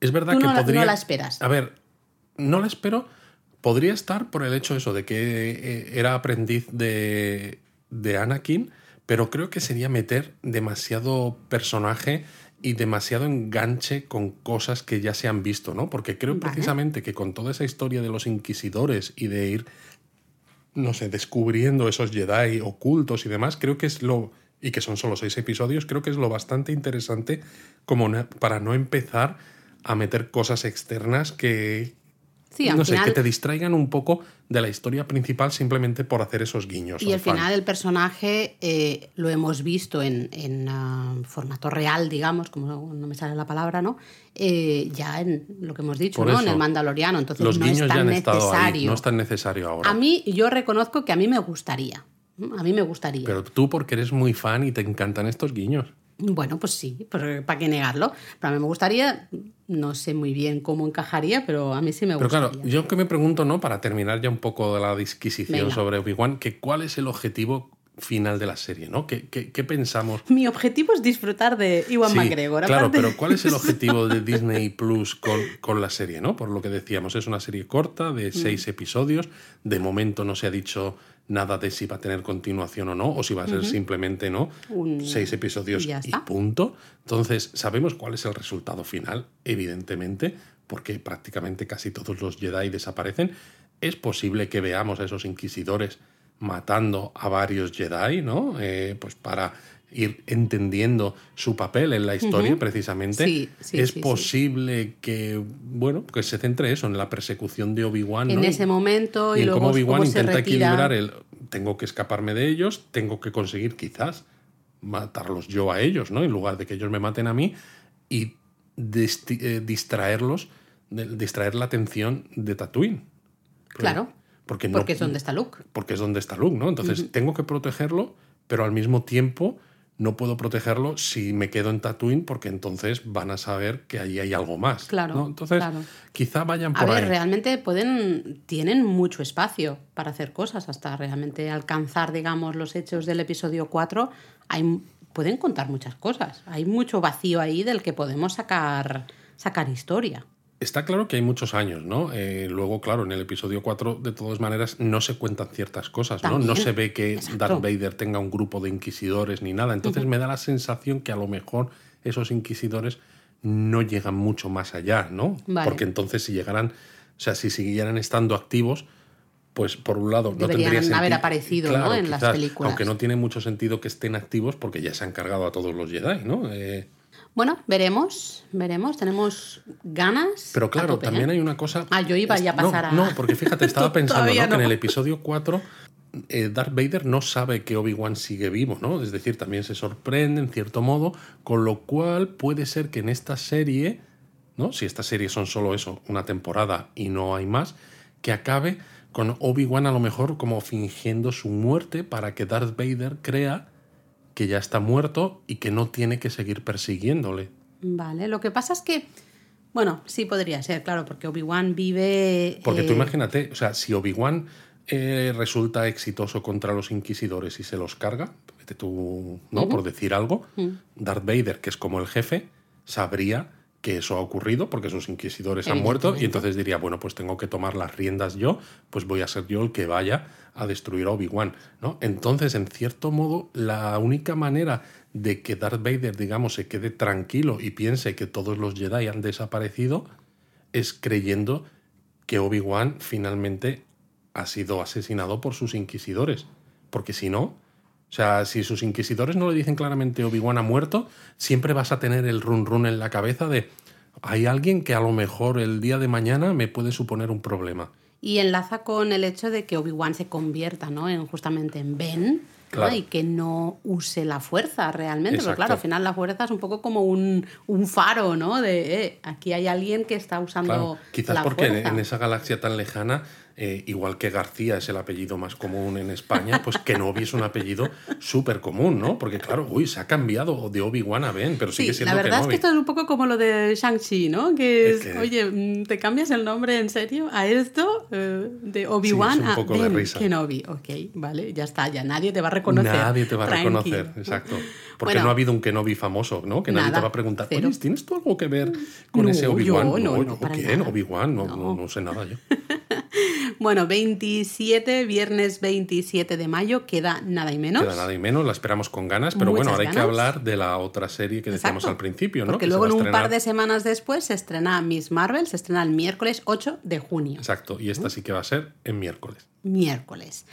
A: es verdad
B: Tú
A: que
B: no la-
A: podría.
B: no la esperas.
A: A ver, no la espero. Podría estar por el hecho eso de que eh, era aprendiz de, de Anakin, pero creo que sería meter demasiado personaje y demasiado enganche con cosas que ya se han visto, ¿no? Porque creo
B: Vale.
A: precisamente que con toda esa historia de los inquisidores y de ir no sé, descubriendo esos Jedi ocultos y demás, creo que es lo. Y que son solo seis episodios, creo que es lo bastante interesante como na- para no empezar a meter cosas externas que.
B: Sí, al
A: no sé, que te distraigan un poco de la historia principal simplemente por hacer esos guiños.
B: Y
A: al fan.
B: final el personaje eh, lo hemos visto en, en, ah, formato real, digamos, como no me sale la palabra, ¿no? Eh, ya en lo que hemos dicho,
A: Por
B: ¿no?
A: eso.
B: En el Mandaloriano. Entonces
A: Los
B: no
A: guiños
B: es
A: ya
B: tan
A: han ahí,
B: necesario.
A: no es tan necesario ahora.
B: A mí, yo reconozco que a mí me gustaría. A mí me gustaría.
A: Pero tú, porque eres muy fan y te encantan estos guiños.
B: Bueno, pues sí, pero ¿para qué negarlo? Pero a mí me gustaría, no sé muy bien cómo encajaría, pero a mí sí me
A: Pero
B: gustaría.
A: claro, yo que me pregunto, ¿no? Para terminar ya un poco de la disquisición
B: Venga.
A: sobre Obi-Wan, que cuál es el objetivo final de la serie, ¿no? ¿Qué, qué, qué pensamos?
B: Mi objetivo es disfrutar de Iwan
A: Sí,
B: McGregor.
A: Claro, pero ¿cuál es el objetivo de Disney Plus con, con la serie, no? Por lo que decíamos, es una serie corta
B: Mm.
A: de seis episodios. De momento no se ha dicho nada de si va a tener continuación o no, o si va a ser simplemente, ¿no?
B: Un-
A: Seis episodios
B: y
A: punto. Entonces, sabemos cuál es el resultado final, evidentemente, porque prácticamente casi todos los Jedi desaparecen. Es posible que veamos a esos inquisidores matando a varios Jedi, ¿no? Eh, pues para ir entendiendo su papel en la historia, precisamente.
B: Sí, sí,
A: es
B: sí,
A: posible que, bueno, que se centre eso, en la persecución de Obi-Wan.
B: en
A: ¿no?
B: ese momento y,
A: y en
B: luego
A: cómo Obi-Wan intenta equilibrar el tengo que escaparme de ellos, tengo que conseguir quizás matarlos yo a ellos, ¿no? En lugar de que ellos me maten a mí y eh, distraerlos, distraer la atención de Tatooine.
B: Claro,
A: Porque, no-
B: porque es donde está Luke.
A: porque es donde está Luke, ¿no? Entonces tengo que protegerlo, pero al mismo tiempo no puedo protegerlo si me quedo en Tatooine, porque entonces van a saber que allí hay algo más.
B: Claro,
A: ¿no? Entonces,
B: claro.
A: quizá vayan
B: A
A: por
B: ver,
A: ahí.
B: realmente pueden, tienen mucho espacio para hacer cosas, hasta realmente alcanzar, digamos, los hechos del episodio 4. Hay, pueden contar muchas cosas. Hay mucho vacío ahí del que podemos sacar, sacar historia.
A: Está claro que hay muchos años, ¿no? Eh, luego, claro, en el episodio 4, de todas maneras, no se cuentan ciertas cosas, ¿no?
B: También.
A: No se ve que
B: Exacto.
A: Darth Vader tenga un grupo de inquisidores ni nada. Entonces me da la sensación que a lo mejor esos inquisidores no llegan mucho más allá, ¿no?
B: Vale.
A: Porque entonces si llegaran, o sea, si siguieran estando activos, pues por un lado no
B: Deberían
A: tendría
B: haber
A: senti-
B: aparecido, ¿no? en las películas.
A: Aunque no tiene mucho sentido que estén activos porque ya se han cargado a todos los Jedi, ¿no? Eh,
B: Bueno, veremos, veremos. Tenemos ganas.
A: Pero claro,
B: tope,
A: también
B: ¿eh?
A: hay una cosa.
B: Ah, yo iba ya a
A: no,
B: pasar a-
A: No, porque fíjate, estaba pensando ¿no? que en
B: no.
A: el episodio 4 eh, Darth Vader no sabe que Obi-Wan sigue vivo, ¿no? Es decir, también se sorprende en cierto modo, con lo cual puede ser que en esta serie, ¿no? Si esta serie son solo eso, una temporada y no hay más, que acabe con Obi-Wan a lo mejor como fingiendo su muerte para que Darth Vader crea que ya está muerto y que no tiene que seguir persiguiéndole.
B: Vale, lo que pasa es que, bueno, sí podría ser, claro, porque Obi-Wan vive...
A: Porque tú
B: eh,
A: imagínate, o sea, si Obi-Wan eh, resulta exitoso contra los inquisidores y se los carga, vete tú, ¿no? Por decir algo, Darth Vader, que es como el jefe, sabría que eso ha ocurrido porque sus inquisidores han muerto y entonces diría, bueno, pues tengo que tomar las riendas yo, pues voy a ser yo el que vaya a destruir a Obi-Wan, ¿no? Entonces, en cierto modo, la única manera de que Darth Vader, digamos, se quede tranquilo y piense que todos los Jedi han desaparecido es creyendo que Obi-Wan finalmente ha sido asesinado por sus inquisidores. Porque si no, o sea, si sus inquisidores no le dicen claramente Obi-Wan ha muerto, siempre vas a tener el run run en la cabeza de hay alguien que a lo mejor el día de mañana me puede suponer un problema.
B: Y enlaza con el hecho de que Obi-Wan se convierta ¿no? en, justamente en Ben y que no use la fuerza realmente. Pero
A: Exacto.
B: claro, al final la fuerza es un poco como un, un faro, ¿no? De eh, aquí hay alguien que está usando
A: Claro, quizás
B: la
A: porque
B: fuerza.
A: en esa galaxia tan lejana, eh, igual que García es el apellido más común en España, pues Kenobi es un apellido súper común, ¿no? Porque claro, uy, se ha cambiado de Obi-Wan a Ben, pero sigue
B: Sí,
A: siendo
B: la verdad
A: Kenobi.
B: es que esto es un poco como lo de Shang-Chi, ¿no? Que es,
A: Es que-
B: oye, mm, ¿te cambias el nombre en serio a esto? Eh, de Obi-Wan
A: Sí,
B: a
A: poco de
B: Ben
A: risa.
B: Kenobi. Ok, vale, ya está, ya nadie te va a reconocer.
A: Nadie te va a
B: Tranquilo.
A: reconocer, exacto. Porque
B: Bueno.
A: no ha habido un Kenobi famoso, ¿no? Que nadie
B: Nada,
A: te va a preguntar, oye, ¿tienes tú algo que ver con
B: No,
A: ese Obi-Wan?
B: yo no, no,
A: ¿o quién? Obi-Wan, no,
B: No.
A: no, no sé nada yo.
B: Bueno, 27, viernes 27 de mayo, queda nada y menos.
A: Queda nada y menos, la esperamos con ganas, pero
B: Muchas
A: bueno, ahora hay que hablar de la otra serie que decíamos al principio, ¿no?
B: Porque
A: Que
B: luego en un par de semanas después se estrena Miss Marvel, se estrena el miércoles 8 de junio.
A: Exacto, y esta sí que va a ser en miércoles.
B: miércoles.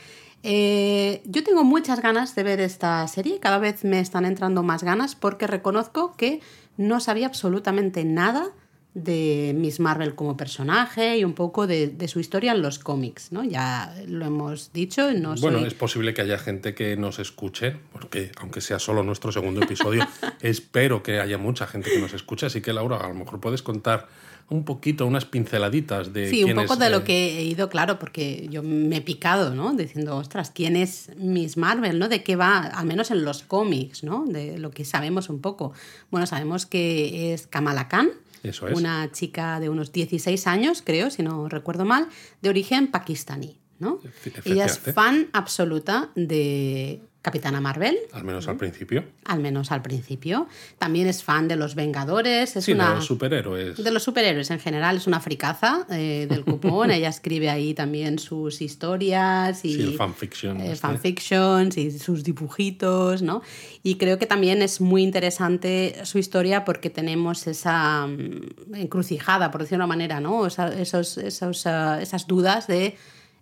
B: Eh, yo tengo muchas ganas de ver esta serie, cada vez me están entrando más ganas porque reconozco que no sabía absolutamente nada de Miss Marvel como personaje y un poco de, de su historia en los cómics, ¿no? Ya lo hemos dicho, no soy...
A: Bueno, es posible que haya gente que nos escuche, porque aunque sea solo nuestro segundo episodio, espero que haya mucha gente que nos escuche, así que Laura, a lo mejor puedes contar un poquito, unas pinceladitas de
B: Sí, un poco
A: es,
B: de
A: eh,
B: lo que he ido, claro, porque yo me he picado, ¿no? Diciendo, ostras, ¿quién es Miss Marvel, ¿no? De qué va, al menos en los cómics, ¿no? De lo que sabemos un poco. Bueno, sabemos que es Kamala Khan,
A: Eso es.
B: una chica de unos 16 años, creo, si no recuerdo mal, de origen pakistaní, ¿no? Ella es fan absoluta de Capitana Marvel,
A: Al menos al principio.
B: al menos al principio. También es fan de los Vengadores, es
A: Sí,
B: una...
A: de los superhéroes.
B: De los superhéroes en general, es una fricaza eh, del cupón. Ella escribe ahí también sus historias y
A: Sí, el fanfiction.
B: eh,
A: este.
B: fanfictions y sus dibujitos, ¿no? Y creo que también es muy interesante su historia porque tenemos esa mm, encrucijada, por decirlo de una manera, ¿no? Esa- esos, esos, ah, esas dudas de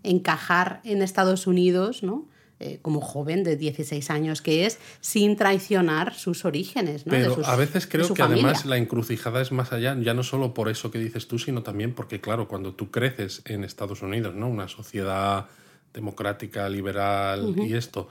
B: encajar en Estados Unidos, ¿no? Eh, como joven de 16 años que es, sin traicionar sus orígenes, ¿no? De
A: Pero
B: sus-
A: a veces creo que además la encrucijada es más allá, ya no solo por eso que dices tú, sino también porque, claro, cuando tú creces en Estados Unidos, ¿no? Una sociedad democrática, liberal y esto,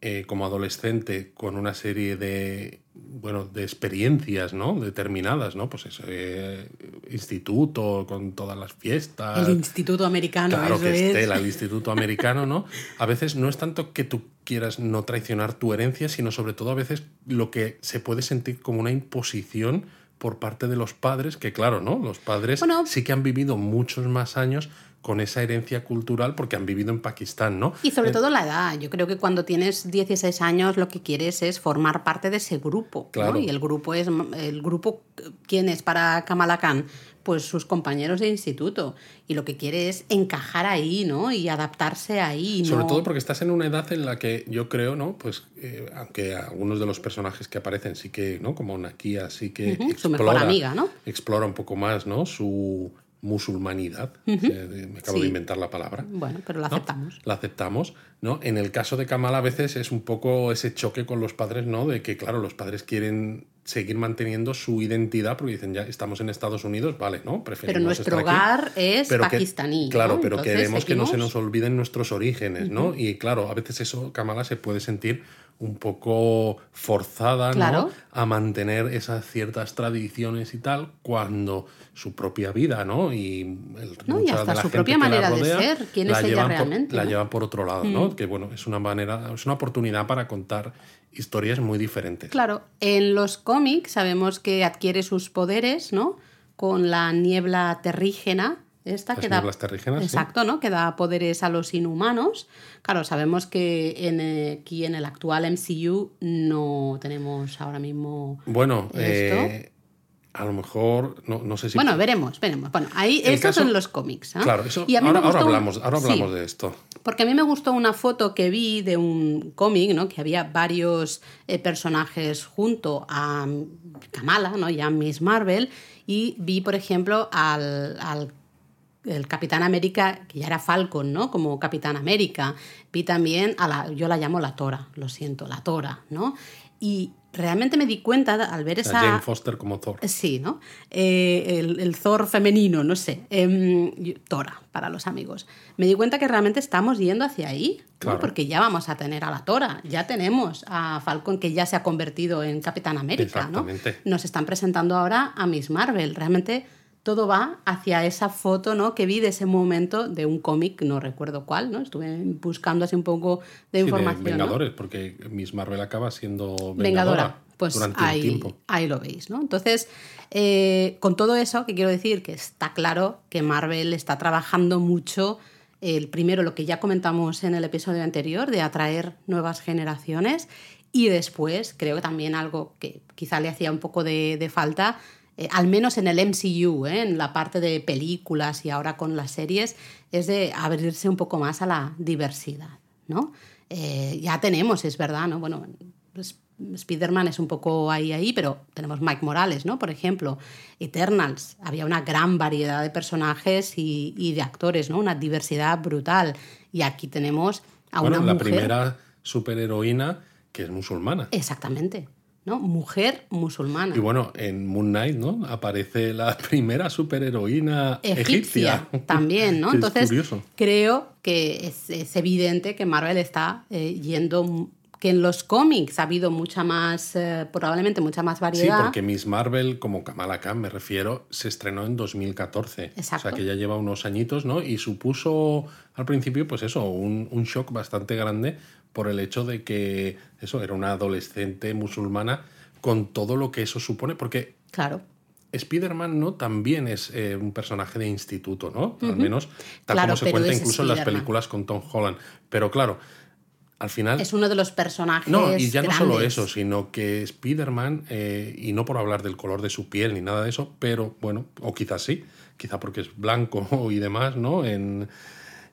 A: eh, como adolescente, con una serie de, bueno, de experiencias, ¿no? Determinadas, ¿no? Pues eso, eh, instituto, con todas las fiestas.
B: El Instituto Americano,
A: Claro
B: eso
A: que
B: es.
A: Estela, el Instituto Americano, ¿no? A veces no es tanto que tú quieras no traicionar tu herencia, sino sobre todo a veces lo que se puede sentir como una imposición por parte de los padres, que claro, ¿no? Los padres
B: Bueno.
A: sí que han vivido muchos más años con esa herencia cultural porque han vivido en Pakistán, ¿no?
B: Y sobre todo la edad. Yo creo que cuando tienes 16 años lo que quieres es formar parte de ese grupo. ¿no?
A: Claro.
B: Y el grupo es el grupo quién es para Kamala Khan? Pues sus compañeros de instituto. Y lo que quiere es encajar ahí, ¿no? Y adaptarse ahí.
A: Sobre
B: no-
A: todo porque estás en una edad en la que yo creo, ¿no? Pues eh, aunque algunos de los personajes que aparecen sí que, ¿no? Como Nakia sí que
B: su mejor amiga, ¿no?
A: explora un poco más, ¿no? Su musulmanidad, me acabo de inventar la palabra.
B: Bueno, pero la aceptamos.
A: La aceptamos, ¿no? En el caso de Kamala a veces es un poco ese choque con los padres, ¿no? De que, claro, los padres quieren seguir manteniendo su identidad porque dicen, ya estamos en Estados Unidos, vale, ¿no?
B: Preferimos pero nuestro hogar es pakistaní.
A: claro, pero queremos que no se nos olviden nuestros orígenes, ¿no? Y claro, a veces eso, Kamala se puede sentir un poco forzada ¿no? a mantener esas ciertas tradiciones y tal cuando su propia vida ¿no? y, el,
B: no, y hasta su propia manera de ser quién es ella realmente
A: por, la llevan por otro lado ¿no? Mm. que bueno es una manera es una oportunidad para contar historias muy diferentes
B: claro en los cómics sabemos que adquiere sus poderes no con la niebla terrígena esta
A: que da, exacto,
B: ¿no? Que da poderes a los inhumanos. Claro, sabemos que en, eh, aquí en el actual MCU no tenemos ahora mismo.
A: Bueno, eh, a lo mejor, no, sé si.
B: Bueno, veremos, veremos. Bueno, ahí, estos son los cómics. ¿ah?
A: Claro, eso, ahora, hablamos, ahora hablamos de esto.
B: Porque a mí me gustó una foto que vi de un cómic, ¿no? Que había varios eh, personajes junto a Kamala, ¿no? Y a Miss Marvel. Y vi, por ejemplo, al, al el Capitán América, que ya era Falcon, ¿no? Como Capitán América. Vi también a la, yo la llamo la Tora, lo siento, la Tora, ¿no? Y realmente me di cuenta al ver esa...
A: Jane Foster como Thor.
B: Sí, ¿no? Eh, el, Thor femenino, no sé. Em, Tora, para los amigos. Me di cuenta que realmente estamos yendo hacia ahí, ¿no? porque ya vamos a tener a la Tora, ya tenemos a Falcon que ya se ha convertido en Capitán América, ¿no? Nos están presentando ahora a Miss Marvel. Realmente todo va hacia esa foto ¿no? que vi de ese momento de un cómic, no recuerdo cuál, ¿no? Estuve buscando así un poco de información.
A: De Vengadores, porque Miss Marvel acaba siendo Vengadora,
B: pues durante ahí, tiempo. ahí lo veis, ¿no? Entonces, eh, con todo eso, que quiero decir que está claro que Marvel está trabajando mucho el primero, lo que ya comentamos en el episodio anterior, de atraer nuevas generaciones. Y después, creo que también algo que quizá le hacía un poco de, de falta, eh, al menos en el MCU, ¿eh? en la parte de películas y ahora con las series, es de abrirse un poco más a la diversidad, ¿no? Eh, ya tenemos, es verdad, ¿no? Bueno, pues, Spider-Man es un poco ahí, ahí, pero tenemos Mike Morales, ¿no? Por ejemplo, Eternals, había una gran variedad de personajes y, de actores, ¿no? Una diversidad brutal. Y aquí tenemos a una
A: la primera superheroína que es musulmana.
B: Exactamente. ¿No? Mujer musulmana.
A: Y bueno, en Moon Knight, ¿no? Aparece la primera superheroína egipcia.
B: También, ¿no? Entonces, creo que es, evidente que Marvel está eh, yendo que en los cómics ha habido mucha más, eh, probablemente mucha más variedad.
A: Sí, porque Miss Marvel, como Kamala Khan me refiero, se estrenó en 2014. Exacto. O sea que ya lleva unos añitos, ¿no? Y supuso al principio, pues eso, un, un shock bastante grande por el hecho de que eso era una adolescente musulmana con todo lo que eso supone, porque
B: claro.
A: Spider-Man ¿no? también es eh, un personaje de instituto, ¿no? Al menos tal como se cuenta incluso en las películas con Tom Holland. Pero claro, al final...
B: Es uno de los personajes.
A: No, y ya no solo eso, sino que Spider-Man, eh, y no por hablar del color de su piel ni nada de eso, pero bueno, o quizás sí, quizá porque es blanco y demás, ¿no? En,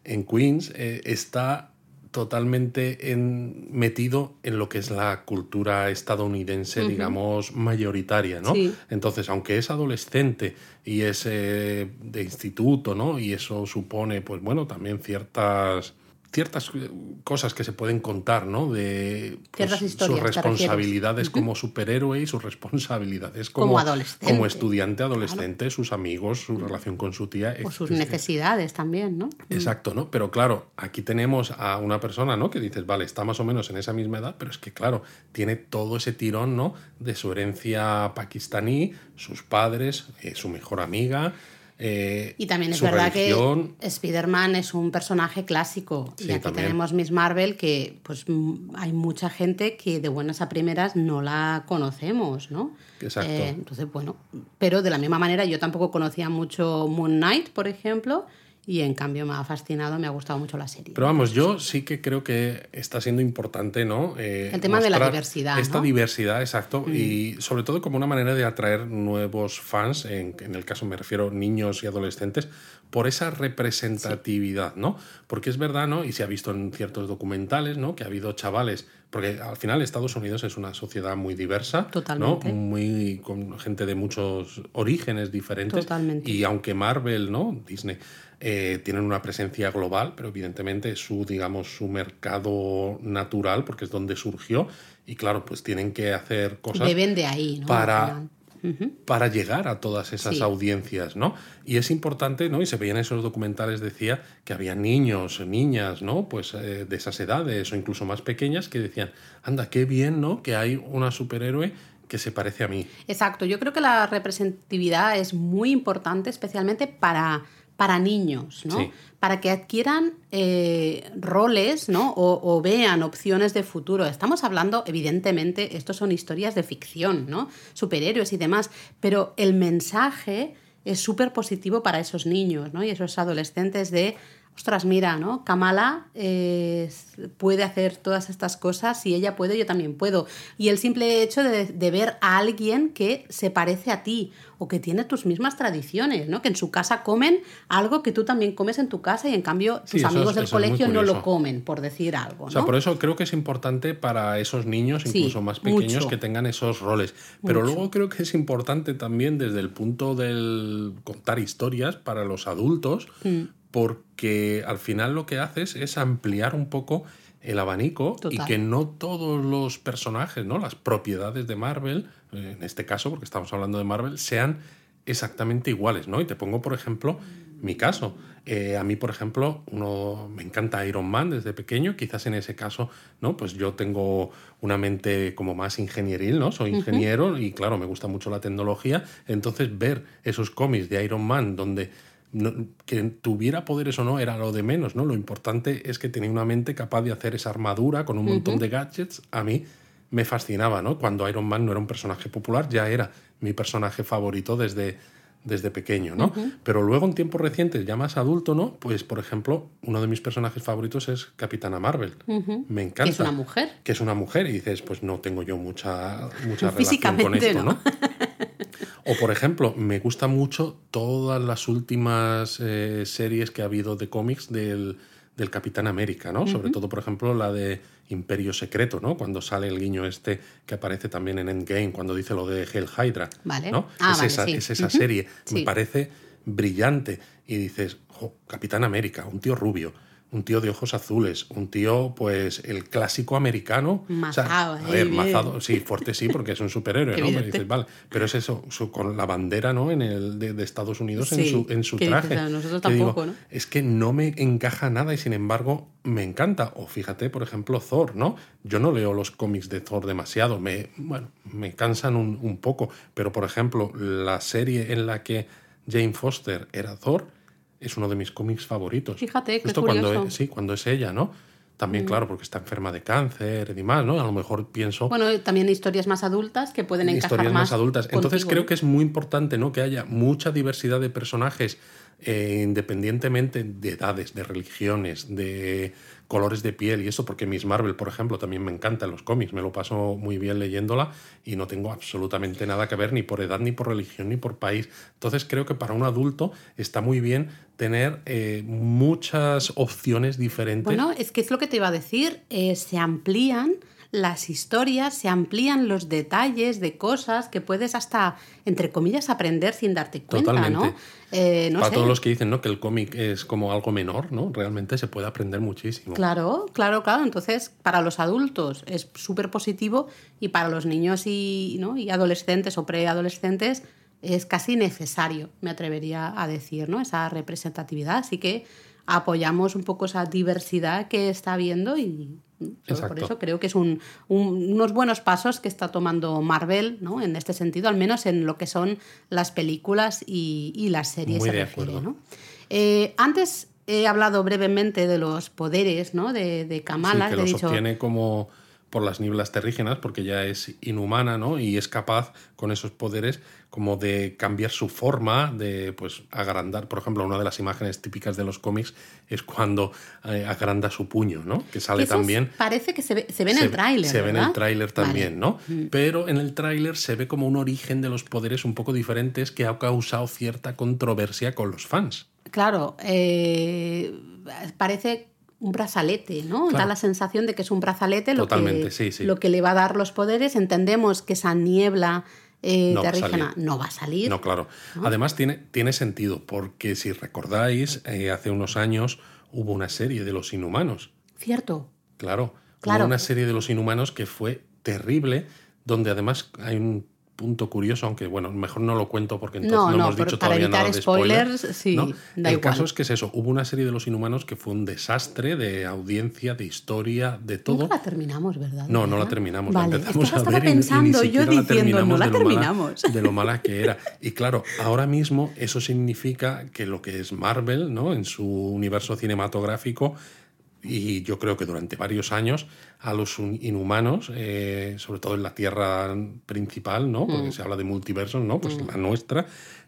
A: en Queens eh, está totalmente en, metido en lo que es la cultura estadounidense, digamos, mayoritaria, ¿no? Entonces, aunque es adolescente y es eh, de instituto, ¿no? Y eso supone, pues bueno, también ciertas ciertas eh, cosas que se pueden contar, ¿no? De
B: pues, sus
A: responsabilidades como superhéroe y sus responsabilidades como, como, estudiante adolescente, sus amigos, su relación con su tía.
B: O sus necesidades también, ¿no?
A: Exacto, ¿no? Pero claro, aquí tenemos a una persona, ¿no? Que dices, vale, está más o menos en esa misma edad, pero es que, claro, tiene todo ese tirón, ¿no? De su herencia pakistaní, sus padres, eh, su mejor amiga. Eh,
B: y también es verdad que Spider-Man es un personaje clásico. y aquí tenemos Miss Marvel, que pues hay mucha gente que de buenas a primeras no la conocemos, ¿no?
A: Exacto. Eh,
B: entonces, bueno, pero de la misma manera yo tampoco conocía mucho Moon Knight, por ejemplo, y en cambio me ha fascinado, me ha gustado mucho la serie.
A: Pero vamos, yo sí que creo que está siendo importante, ¿no?
B: Eh, el tema de la diversidad.
A: Esta diversidad, exacto, mm. y sobre todo como una manera de atraer nuevos fans, en, en, el caso me refiero niños y adolescentes, por esa representatividad, ¿no? Porque es verdad, ¿no? Y se ha visto en ciertos documentales, ¿no? Que ha habido chavales, porque al final Estados Unidos es una sociedad muy diversa,
B: Totalmente.
A: ¿no? Muy con gente de muchos orígenes diferentes.
B: Totalmente.
A: Y aunque Marvel, ¿no? Disney eh, tienen una presencia global, pero evidentemente su, digamos, su mercado natural, porque es donde surgió, y claro, pues tienen que hacer cosas.
B: Deben de ahí, ¿no?
A: Para, para llegar a todas esas audiencias, ¿no? Y es importante, ¿no? Y se veían esos documentales, decía, que había niños, niñas, ¿no? Pues eh, de esas edades o incluso más pequeñas que decían, anda, qué bien, ¿no? Que hay una superhéroe que se parece a mí.
B: Exacto, yo creo que la representatividad es muy importante, especialmente para para niños, ¿no? Para que adquieran eh, roles, ¿no? O, vean opciones de futuro. Estamos hablando, evidentemente, estos son historias de ficción, ¿no? Superhéroes y demás, pero el mensaje es súper positivo para esos niños, ¿no? Y esos adolescentes de ostras, mira, ¿no? Kamala eh, puede hacer todas estas cosas, si ella puede, yo también puedo. Y el simple hecho de, ver a alguien que se parece a ti o que tiene tus mismas tradiciones, ¿no? Que en su casa comen algo que tú también comes en tu casa y en cambio tus amigos del colegio no lo comen, por decir algo. ¿no?
A: O sea, por eso creo que es importante para esos niños, incluso más pequeños, que tengan esos roles. Pero luego creo que es importante también desde el punto del contar historias para los adultos. Mm porque al final lo que haces es ampliar un poco el abanico y que no todos los personajes, ¿no? las propiedades de Marvel, en este caso, porque estamos hablando de Marvel, sean exactamente iguales. ¿no? Y te pongo, por ejemplo, mi caso. Eh, a mí, por ejemplo, uno, me encanta Iron Man desde pequeño. Quizás en ese caso, ¿no? Pues yo tengo una mente como más ingenieril, ¿no? Soy ingeniero y, claro, me gusta mucho la tecnología. Entonces, ver esos cómics de Iron Man donde que tuviera poderes o no era lo de menos, ¿no? Lo importante es que tenía una mente capaz de hacer esa armadura con un montón de gadgets. A mí me fascinaba, ¿no? Cuando Iron Man no era un personaje popular, ya era mi personaje favorito desde, desde pequeño, ¿no? Pero luego en tiempos recientes, ya más adulto, ¿no? Pues, por ejemplo, uno de mis personajes favoritos es Capitana Marvel. Me encanta. Que
B: es una mujer.
A: Que es una mujer y dices, pues no tengo yo mucha, mucha relación con esto, ¿no? O, por ejemplo, me gusta mucho todas las últimas eh, series que ha habido de cómics del, Capitán América, ¿no? Sobre todo, por ejemplo, la de Imperio Secreto, ¿no? Cuando sale el guiño este que aparece también en Endgame, cuando dice lo de Hell Hydra.
B: Vale.
A: ¿no?
B: Ah,
A: es, esa, es, esa, serie. Me parece brillante. Y dices, Capitán América, un tío rubio un tío de ojos azules, un tío, pues, el clásico americano.
B: Mazado,
A: a ver, mazado, sí, fuerte sí, porque es un superhéroe, ¿no? Pero, vale, pero es eso, con la bandera, ¿no? En el de, Estados Unidos en su, en su traje.
B: nosotros tampoco, ¿no?
A: Es que no me encaja nada y sin embargo me encanta. O fíjate, por ejemplo, Thor, ¿no? Yo no leo los cómics de Thor demasiado, me, bueno, me cansan un, un poco, pero por ejemplo, la serie en la que Jane Foster era Thor, es uno de mis cómics favoritos.
B: Fíjate,
A: Justo cuando sí, cuando es ella, ¿no? También, mm. claro, porque está enferma de cáncer y demás, ¿no? A lo mejor pienso...
B: Bueno, también historias más adultas que pueden encajar
A: historias
B: más,
A: adultas. Entonces creo que es muy importante, ¿no? Que haya mucha diversidad de personajes, eh, independientemente de edades, de religiones, de colores de piel y eso, porque Miss Marvel, por ejemplo, también me encanta en los cómics, me lo paso muy bien leyéndola y no tengo absolutamente nada que ver ni por edad, ni por religión, ni por país. Entonces creo que para un adulto está muy bien tener eh, muchas opciones diferentes.
B: Bueno, es que es lo que te iba a decir, eh, se amplían las historias, se amplían los detalles de cosas que puedes hasta, entre comillas, aprender sin darte cuenta, ¿no?
A: Eh, Para todos los que dicen ¿no? que el cómic es como algo menor, ¿no? Realmente se puede aprender muchísimo.
B: Claro, claro, claro. Entonces, para los adultos es súper positivo y para los niños y, ¿no? y adolescentes o preadolescentes es casi necesario, me atrevería a decir, ¿no? Esa representatividad. Así que apoyamos un poco esa diversidad que está habiendo y por eso creo que es un, unos buenos pasos que está tomando Marvel ¿no? en este sentido, al menos en lo que son las películas y, las series.
A: Muy de acuerdo.
B: ¿no? Eh, antes he hablado brevemente de los poderes ¿no? de, de Kamala.
A: que los obtiene como por las nieblas terrígenas, porque ya es inhumana, ¿no? Y es capaz, con esos poderes, como de cambiar su forma, de pues agrandar. Por ejemplo, una de las imágenes típicas de los cómics es cuando eh, agranda su puño, ¿no? Que sale también.
B: parece que se ve, se ve en el tráiler.
A: Se ve en el tráiler también,
B: Vale. Mm.
A: ¿no? Pero en el tráiler se ve como un origen de los poderes un poco diferentes que ha causado cierta controversia con los fans.
B: Claro, eh, parece un brazalete, ¿no? Da la sensación de que es un brazalete lo que,
A: sí, sí.
B: lo que le va a dar los poderes. Entendemos que esa niebla eh,
A: No
B: terrígena no va a salir.
A: No, claro. Además tiene, tiene sentido, porque si recordáis, eh, hace unos años hubo una serie de los inhumanos.
B: Cierto.
A: Claro,
B: Claro.
A: hubo una serie de los inhumanos que fue terrible, donde además hay un punto curioso, aunque bueno, mejor no lo cuento porque entonces
B: No,
A: no,
B: no,
A: hemos dicho
B: para
A: todavía nada de spoiler,
B: spoilers, sí,
A: ¿no?
B: da
A: El
B: igual.
A: caso es que es eso, hubo una serie de los inhumanos que fue un desastre de audiencia, de historia, de todo.
B: Nunca la terminamos, ¿verdad?
A: No, no la terminamos.
B: Vale,
A: la empezamos
B: ahora
A: a
B: estaba
A: ver y- y ni
B: pensando yo
A: la
B: diciendo, no
A: terminamos
B: la
A: de lo mala-
B: terminamos.
A: de lo mala que era. Y claro, ahora mismo eso significa que lo que es Marvel, ¿no? En su universo cinematográfico, y yo creo que durante varios años, a los inhumanos, eh, sobre todo en la Tierra principal, ¿no?
B: Mm.
A: Porque se habla de multiversos, ¿no? Pues la nuestra,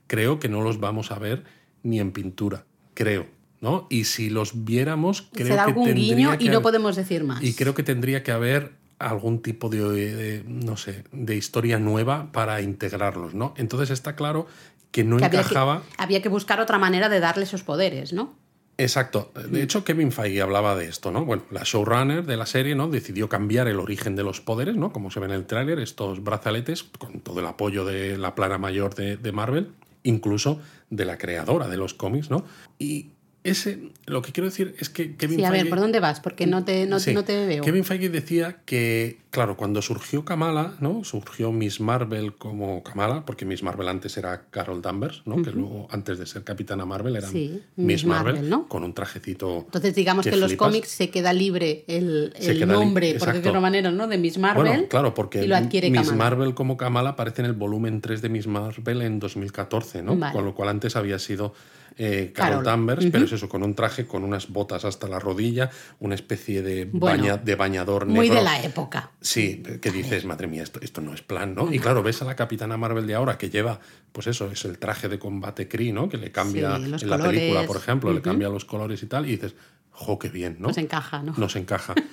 A: creo que no los vamos a ver ni en pintura, creo. ¿no? Y si los viéramos, creo
B: Será
A: que
B: algún
A: tendría
B: guiño y
A: que
B: no
A: haber-
B: podemos decir más.
A: y creo que tendría que haber algún tipo de, de, no sé, de historia nueva para integrarlos, ¿no? Entonces está claro que no
B: Que había, que,
A: encajaba.
B: había que buscar otra manera de darle esos poderes, ¿no?
A: Exacto. De hecho, Kevin Feige hablaba de esto, ¿no? Bueno, la showrunner de la serie, ¿no? Decidió cambiar el origen de los poderes, ¿no? Como se ve en el tráiler, estos brazaletes, con todo el apoyo de la plana mayor de, de Marvel, incluso de la creadora de los cómics, ¿no? Y ese, lo que quiero decir es que Kevin
B: Sí, a ver, ¿por dónde vas? Porque no te, no,
A: Sí.
B: no te veo.
A: Kevin Feige decía que, claro, cuando surgió Kamala, ¿no? Surgió Miss Marvel como Kamala, porque Miss Marvel antes era Carol Danvers, ¿no? Que luego, antes de ser Capitana Marvel, era
B: Sí,
A: Miss Marvel,
B: Marvel, ¿no?
A: con un trajecito.
B: Entonces, digamos
A: que
B: en los cómics se queda libre el,
A: Se
B: el
A: queda li-
B: nombre, por decirlo de manera, ¿no? De Miss Marvel.
A: Bueno, claro, porque
B: y lo adquiere
A: Miss
B: Kamala.
A: Marvel como Kamala aparece en el volumen 3 de Miss Marvel en 2014, ¿no?
B: Vale.
A: Con lo cual antes había sido eh, Carol,
B: Carol.
A: Danvers, pero es eso, con un traje, con unas botas hasta la rodilla, una especie de,
B: Bueno,
A: baña- de bañador negro.
B: Muy de la época.
A: Sí, que dices, madre mía, esto, esto no es plan, ¿no? Y claro, ves a la Capitana Marvel de ahora que lleva, pues eso, es el traje de combate Kree, ¿no? Que le cambia
B: Sí,
A: en la película, por ejemplo, le cambia los colores y tal, y dices, jo, qué bien, ¿no?
B: Nos encaja, ¿no?
A: Nos encaja.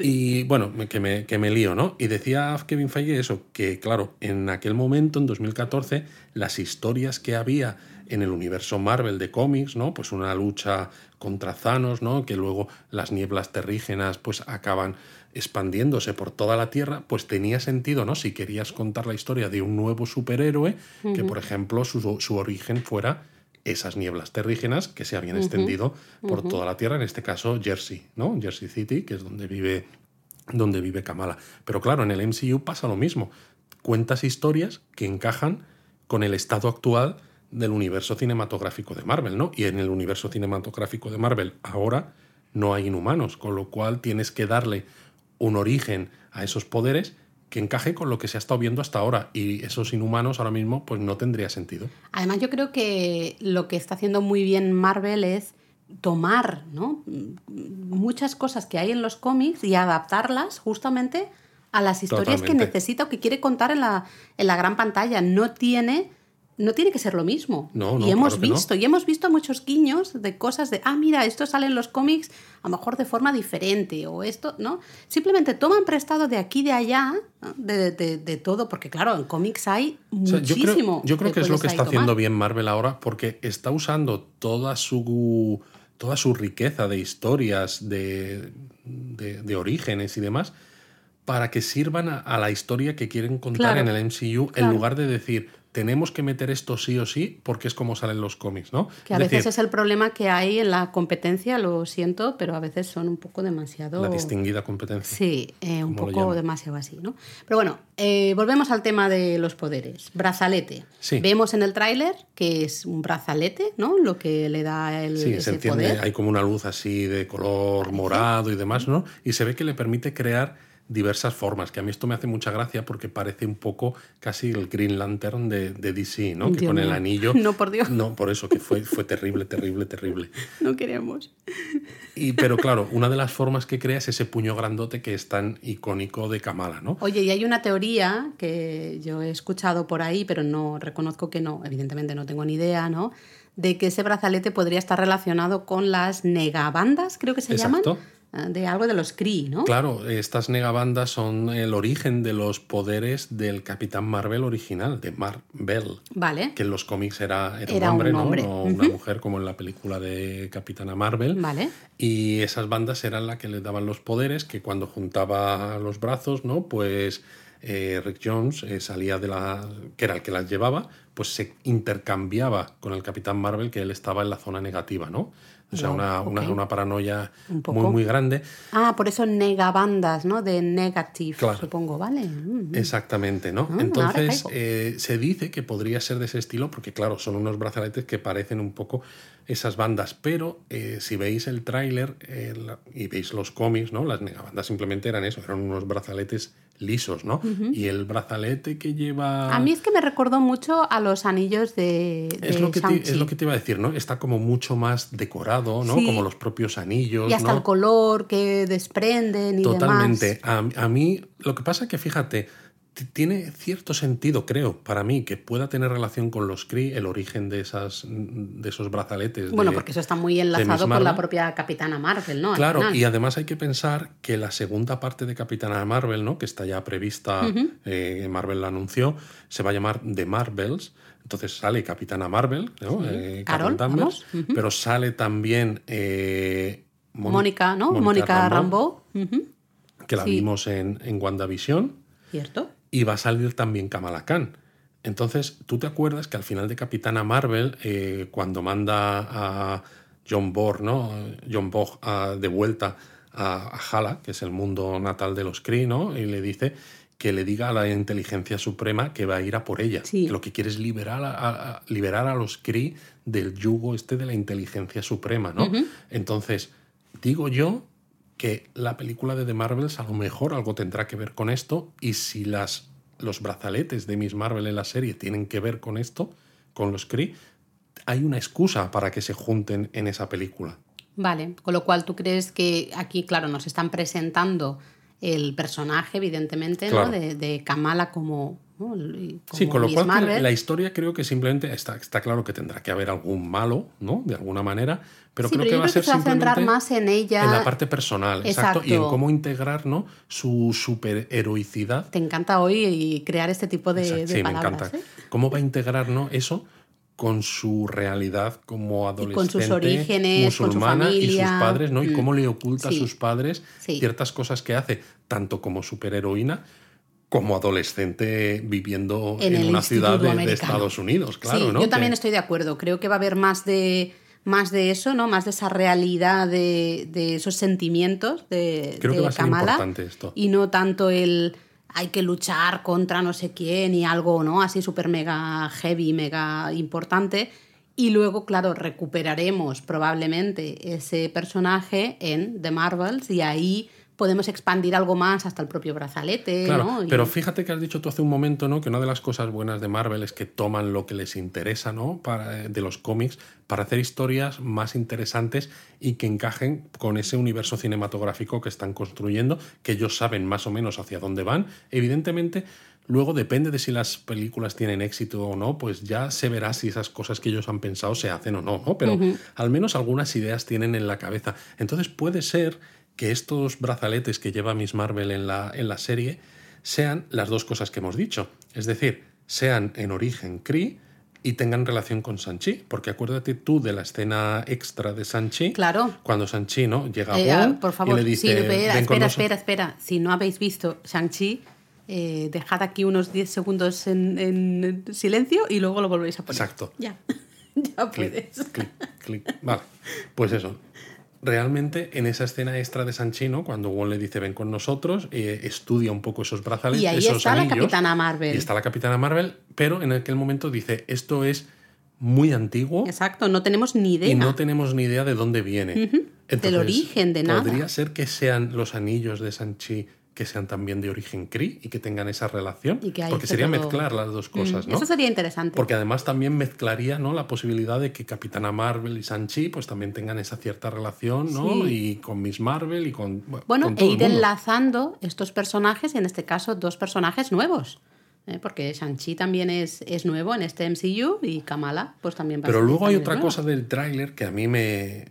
A: Y bueno, que me, que me lío, ¿no? Y decía Kevin Feige eso, que claro, en aquel momento, en 2014, las historias que había en el universo Marvel de cómics, ¿no? Pues una lucha contra Thanos, ¿no? Que luego las nieblas terrígenas pues acaban expandiéndose por toda la Tierra, pues tenía sentido, ¿no? Si querías contar la historia de un nuevo superhéroe, que por ejemplo su, su origen fuera esas nieblas terrígenas que se habían extendido por toda la Tierra, en este caso Jersey, ¿no? Jersey City, que es donde vive, donde vive Kamala. Pero claro, en el MCU pasa lo mismo. Cuentas historias que encajan con el estado actual del universo cinematográfico de Marvel, ¿no? Y en el universo cinematográfico de Marvel ahora no hay inhumanos, con lo cual tienes que darle un origen a esos poderes que encaje con lo que se ha estado viendo hasta ahora. Y esos inhumanos ahora mismo, pues no tendría sentido.
B: Además, yo creo que lo que está haciendo muy bien Marvel es tomar ¿no? muchas cosas que hay en los cómics y adaptarlas justamente a las historias que necesita o que quiere contar en la, en la gran pantalla. No tiene, no tiene que ser lo mismo.
A: No, no,
B: y hemos
A: claro que no.
B: visto, y hemos visto muchos guiños de cosas de, ah, mira, esto sale en los cómics a lo mejor de forma diferente, o esto, ¿no? Simplemente toman prestado de aquí de allá, de, de- de todo, porque claro, en cómics hay
A: O sea, yo
B: muchísimo.
A: creo, yo creo que es lo que está
B: tomar.
A: haciendo bien Marvel ahora, porque está usando toda su, toda su riqueza de historias, de, de- de orígenes y demás, para que sirvan a, a la historia que quieren contar
B: Claro,
A: en el MCU,
B: claro.
A: en lugar de decir, tenemos que meter esto sí o sí, porque es como salen los cómics, ¿no?
B: Que a
A: es
B: veces
A: decir,
B: es el problema que hay en la competencia, lo siento, pero a veces son un poco demasiado...
A: la distinguida competencia.
B: Sí, eh, un poco demasiado así, ¿no? Pero bueno, eh, volvemos al tema de los poderes. Brazalete.
A: Sí.
B: Vemos en el tráiler que es un brazalete, ¿no? Lo que le da el,
A: Sí, se
B: ese
A: enciende,
B: poder.
A: hay como una luz así de color morado y demás, ¿no? Y se ve que le permite crear diversas formas, que a mí esto me hace mucha gracia porque parece un poco casi el Green Lantern de, de DC, ¿no? que con el anillo...
B: No, por Dios.
A: No, por eso, que fue, fue terrible, terrible, terrible.
B: No queremos.
A: Y, pero claro, una de las formas que crea es ese puño grandote que es tan icónico de Kamala, ¿no?
B: Oye, y hay una teoría que yo he escuchado por ahí, pero no reconozco que no, evidentemente no tengo ni idea, ¿no? De que ese brazalete podría estar relacionado con las negabandas, creo que se
A: Exacto.
B: llaman, de algo de los Kree, ¿no?
A: Claro, estas negabandas son el origen de los poderes del Capitán Marvel original, de Marvel.
B: Vale,
A: que en los cómics era, era,
B: Era
A: un hombre,
B: un
A: ¿no? No una mujer como en la película de Capitana Marvel.
B: vale.
A: Y esas bandas eran las que le daban los poderes, que cuando juntaba los brazos, ¿no? Pues eh, Rick Jones eh, salía de la. que era el que las llevaba, pues se intercambiaba con el Capitán Marvel, que él estaba en la zona negativa, ¿no? O sea, una, una- una paranoia
B: Un
A: muy, muy grande.
B: Ah, por eso negabandas, ¿no? De negative,
A: Claro.
B: supongo, ¿vale? Mm.
A: Exactamente, ¿no?
B: Ah,
A: Entonces, eh, se dice que podría ser de ese estilo, porque claro, son unos brazaletes que parecen un poco esas bandas, pero eh, si veis el tráiler eh, y veis los cómics, ¿no? Las negabandas simplemente eran eso, eran unos brazaletes lisos, ¿no? Y el brazalete que lleva...
B: A mí es que me recordó mucho a los anillos de, de
A: es lo, que te, es lo que te iba a decir, ¿no? Está como mucho más decorado, ¿no?
B: Sí.
A: Como los propios anillos,
B: Y hasta
A: ¿no?
B: el color que desprenden y
A: Totalmente.
B: demás.
A: A, a mí, lo que pasa es que, fíjate, tiene cierto sentido, creo, para mí, que pueda tener relación con los Kree, el origen de, esas, de esos brazaletes.
B: Bueno,
A: de-
B: porque eso está muy enlazado con la propia Capitana Marvel, ¿no?
A: Claro, y además hay que pensar que la segunda parte de Capitana Marvel, ¿no? que está ya prevista, eh, Marvel la anunció, se va a llamar The Marvels. Entonces sale Capitana Marvel, ¿no?
B: Sí.
A: Eh,
B: Carol,
A: Danvers, pero sale también eh,
B: Mónica, ¿no? Mónica Rambo. Ujú.
A: que la
B: Sí.
A: vimos en, en WandaVision.
B: ¿Cierto?
A: Y va a salir también Kamala Khan. Entonces, ¿tú te acuerdas que al final de Capitana Marvel, eh, cuando manda a John Borg, ¿no? John Borg a- de vuelta a, a Hala, que es el mundo natal de los Kree, ¿no? Y le dice que le diga a la inteligencia suprema que va a ir a por ella.
B: Sí.
A: Que lo que quiere es liberar a, a- a- liberar a los Kree del yugo este de la inteligencia suprema, ¿no? Entonces, digo yo que la película de The Marvels a lo mejor algo tendrá que ver con esto y si las, los brazaletes de Miss Marvel en la serie tienen que ver con esto, con los Kree, hay una excusa para que se junten en esa película.
B: Vale, con lo cual tú crees que aquí, claro, nos están presentando el personaje, evidentemente,
A: Claro.
B: ¿no? De, de Kamala como, ¿no? Y
A: Sí, con lo cual
B: Marvel.
A: la historia creo que simplemente está, está claro que tendrá que haber algún malo, ¿no? De alguna manera, pero
B: Sí,
A: creo
B: pero
A: que va a ser
B: se va a centrar
A: simplemente
B: más en ella.
A: en la parte personal, exacto, y en cómo integrar, ¿no? Su superheroicidad
B: Te encanta hoy y crear este tipo de,
A: sí,
B: palabras.
A: me encanta.
B: ¿eh?
A: ¿Cómo va a integrar ¿no? eso con su realidad como adolescente,
B: con sus orígenes, con su
A: musulmana y sus padres, ¿no? Y
B: Mm.
A: cómo le oculta
B: Sí.
A: a sus padres ciertas cosas que hace, tanto como superheroína como adolescente viviendo
B: En
A: una ciudad de. Estados Unidos, claro,
B: sí,
A: ¿no?
B: yo también
A: Que-
B: estoy de acuerdo. Creo que va a haber más de más de eso, ¿no? Más de esa realidad de, de esos sentimientos de,
A: Creo que va a ser
B: Kamala.
A: importante esto.
B: Y no tanto el hay que luchar contra no sé quién y algo, ¿no? Así súper mega heavy, mega importante. Y luego, claro, recuperaremos probablemente ese personaje en The Marvels y ahí podemos expandir algo más hasta el propio brazalete,
A: Claro,
B: ¿no? Y-
A: pero fíjate que has dicho tú hace un momento, ¿no? Que una de las cosas buenas de Marvel es que toman lo que les interesa, ¿no? Para, de los cómics para hacer historias más interesantes y que encajen con ese universo cinematográfico que están construyendo, que ellos saben más o menos hacia dónde van. Evidentemente, luego depende de si las películas tienen éxito o no, pues ya se verá si esas cosas que ellos han pensado se hacen o no, ¿no? Pero al menos algunas ideas tienen en la cabeza. Entonces puede ser que estos brazaletes que lleva Miss Marvel en la, en la serie sean las dos cosas que hemos dicho. Es decir, sean en origen Kree y tengan relación con Sanchi. Porque acuérdate tú de la escena extra de Sanchi.
B: Claro.
A: Cuando Sanchi ¿no? llega a
B: Eh, por favor,
A: y le dice...
B: sí, espera,
A: "Ven con
B: espera,
A: nos-".
B: espera, espera. Si no habéis visto Shang-Chi, eh, dejad aquí unos 10 segundos en, en silencio y luego lo volvéis a poner.
A: Exacto.
B: Ya, ya puedes.
A: Clic, clic, clic. Vale, pues eso. Realmente en esa escena extra de Sanchino, cuando Wong le dice ven con nosotros, eh, estudia un poco esos brazaletes,
B: Y ahí
A: esos
B: está la
A: anillos,
B: Capitana Marvel.
A: Y está la Capitana Marvel, pero en aquel momento dice esto es muy antiguo
B: Exacto, no tenemos ni idea.
A: y no tenemos ni idea de dónde viene.
B: Del origen de nada.
A: Podría ser que sean los anillos de Sanchi que sean también de origen Kree y que tengan esa relación.
B: Y que
A: porque sería
B: todo-
A: mezclar las dos cosas,
B: Mm,
A: ¿no?
B: Eso sería interesante.
A: Porque además también mezclaría ¿no? la posibilidad de que Capitana Marvel y Sanchi pues también tengan esa cierta relación, ¿no?
B: Sí.
A: Y con Miss Marvel y con.
B: Bueno,
A: con
B: e
A: todo el
B: ir
A: mundo.
B: enlazando estos personajes, y en este caso dos personajes nuevos. ¿eh? Porque Shang-Chi también es, es nuevo en este MCU y Kamala pues también va a
A: Pero
B: ser-
A: luego hay otra
B: nueva.
A: cosa del tráiler que a mí me,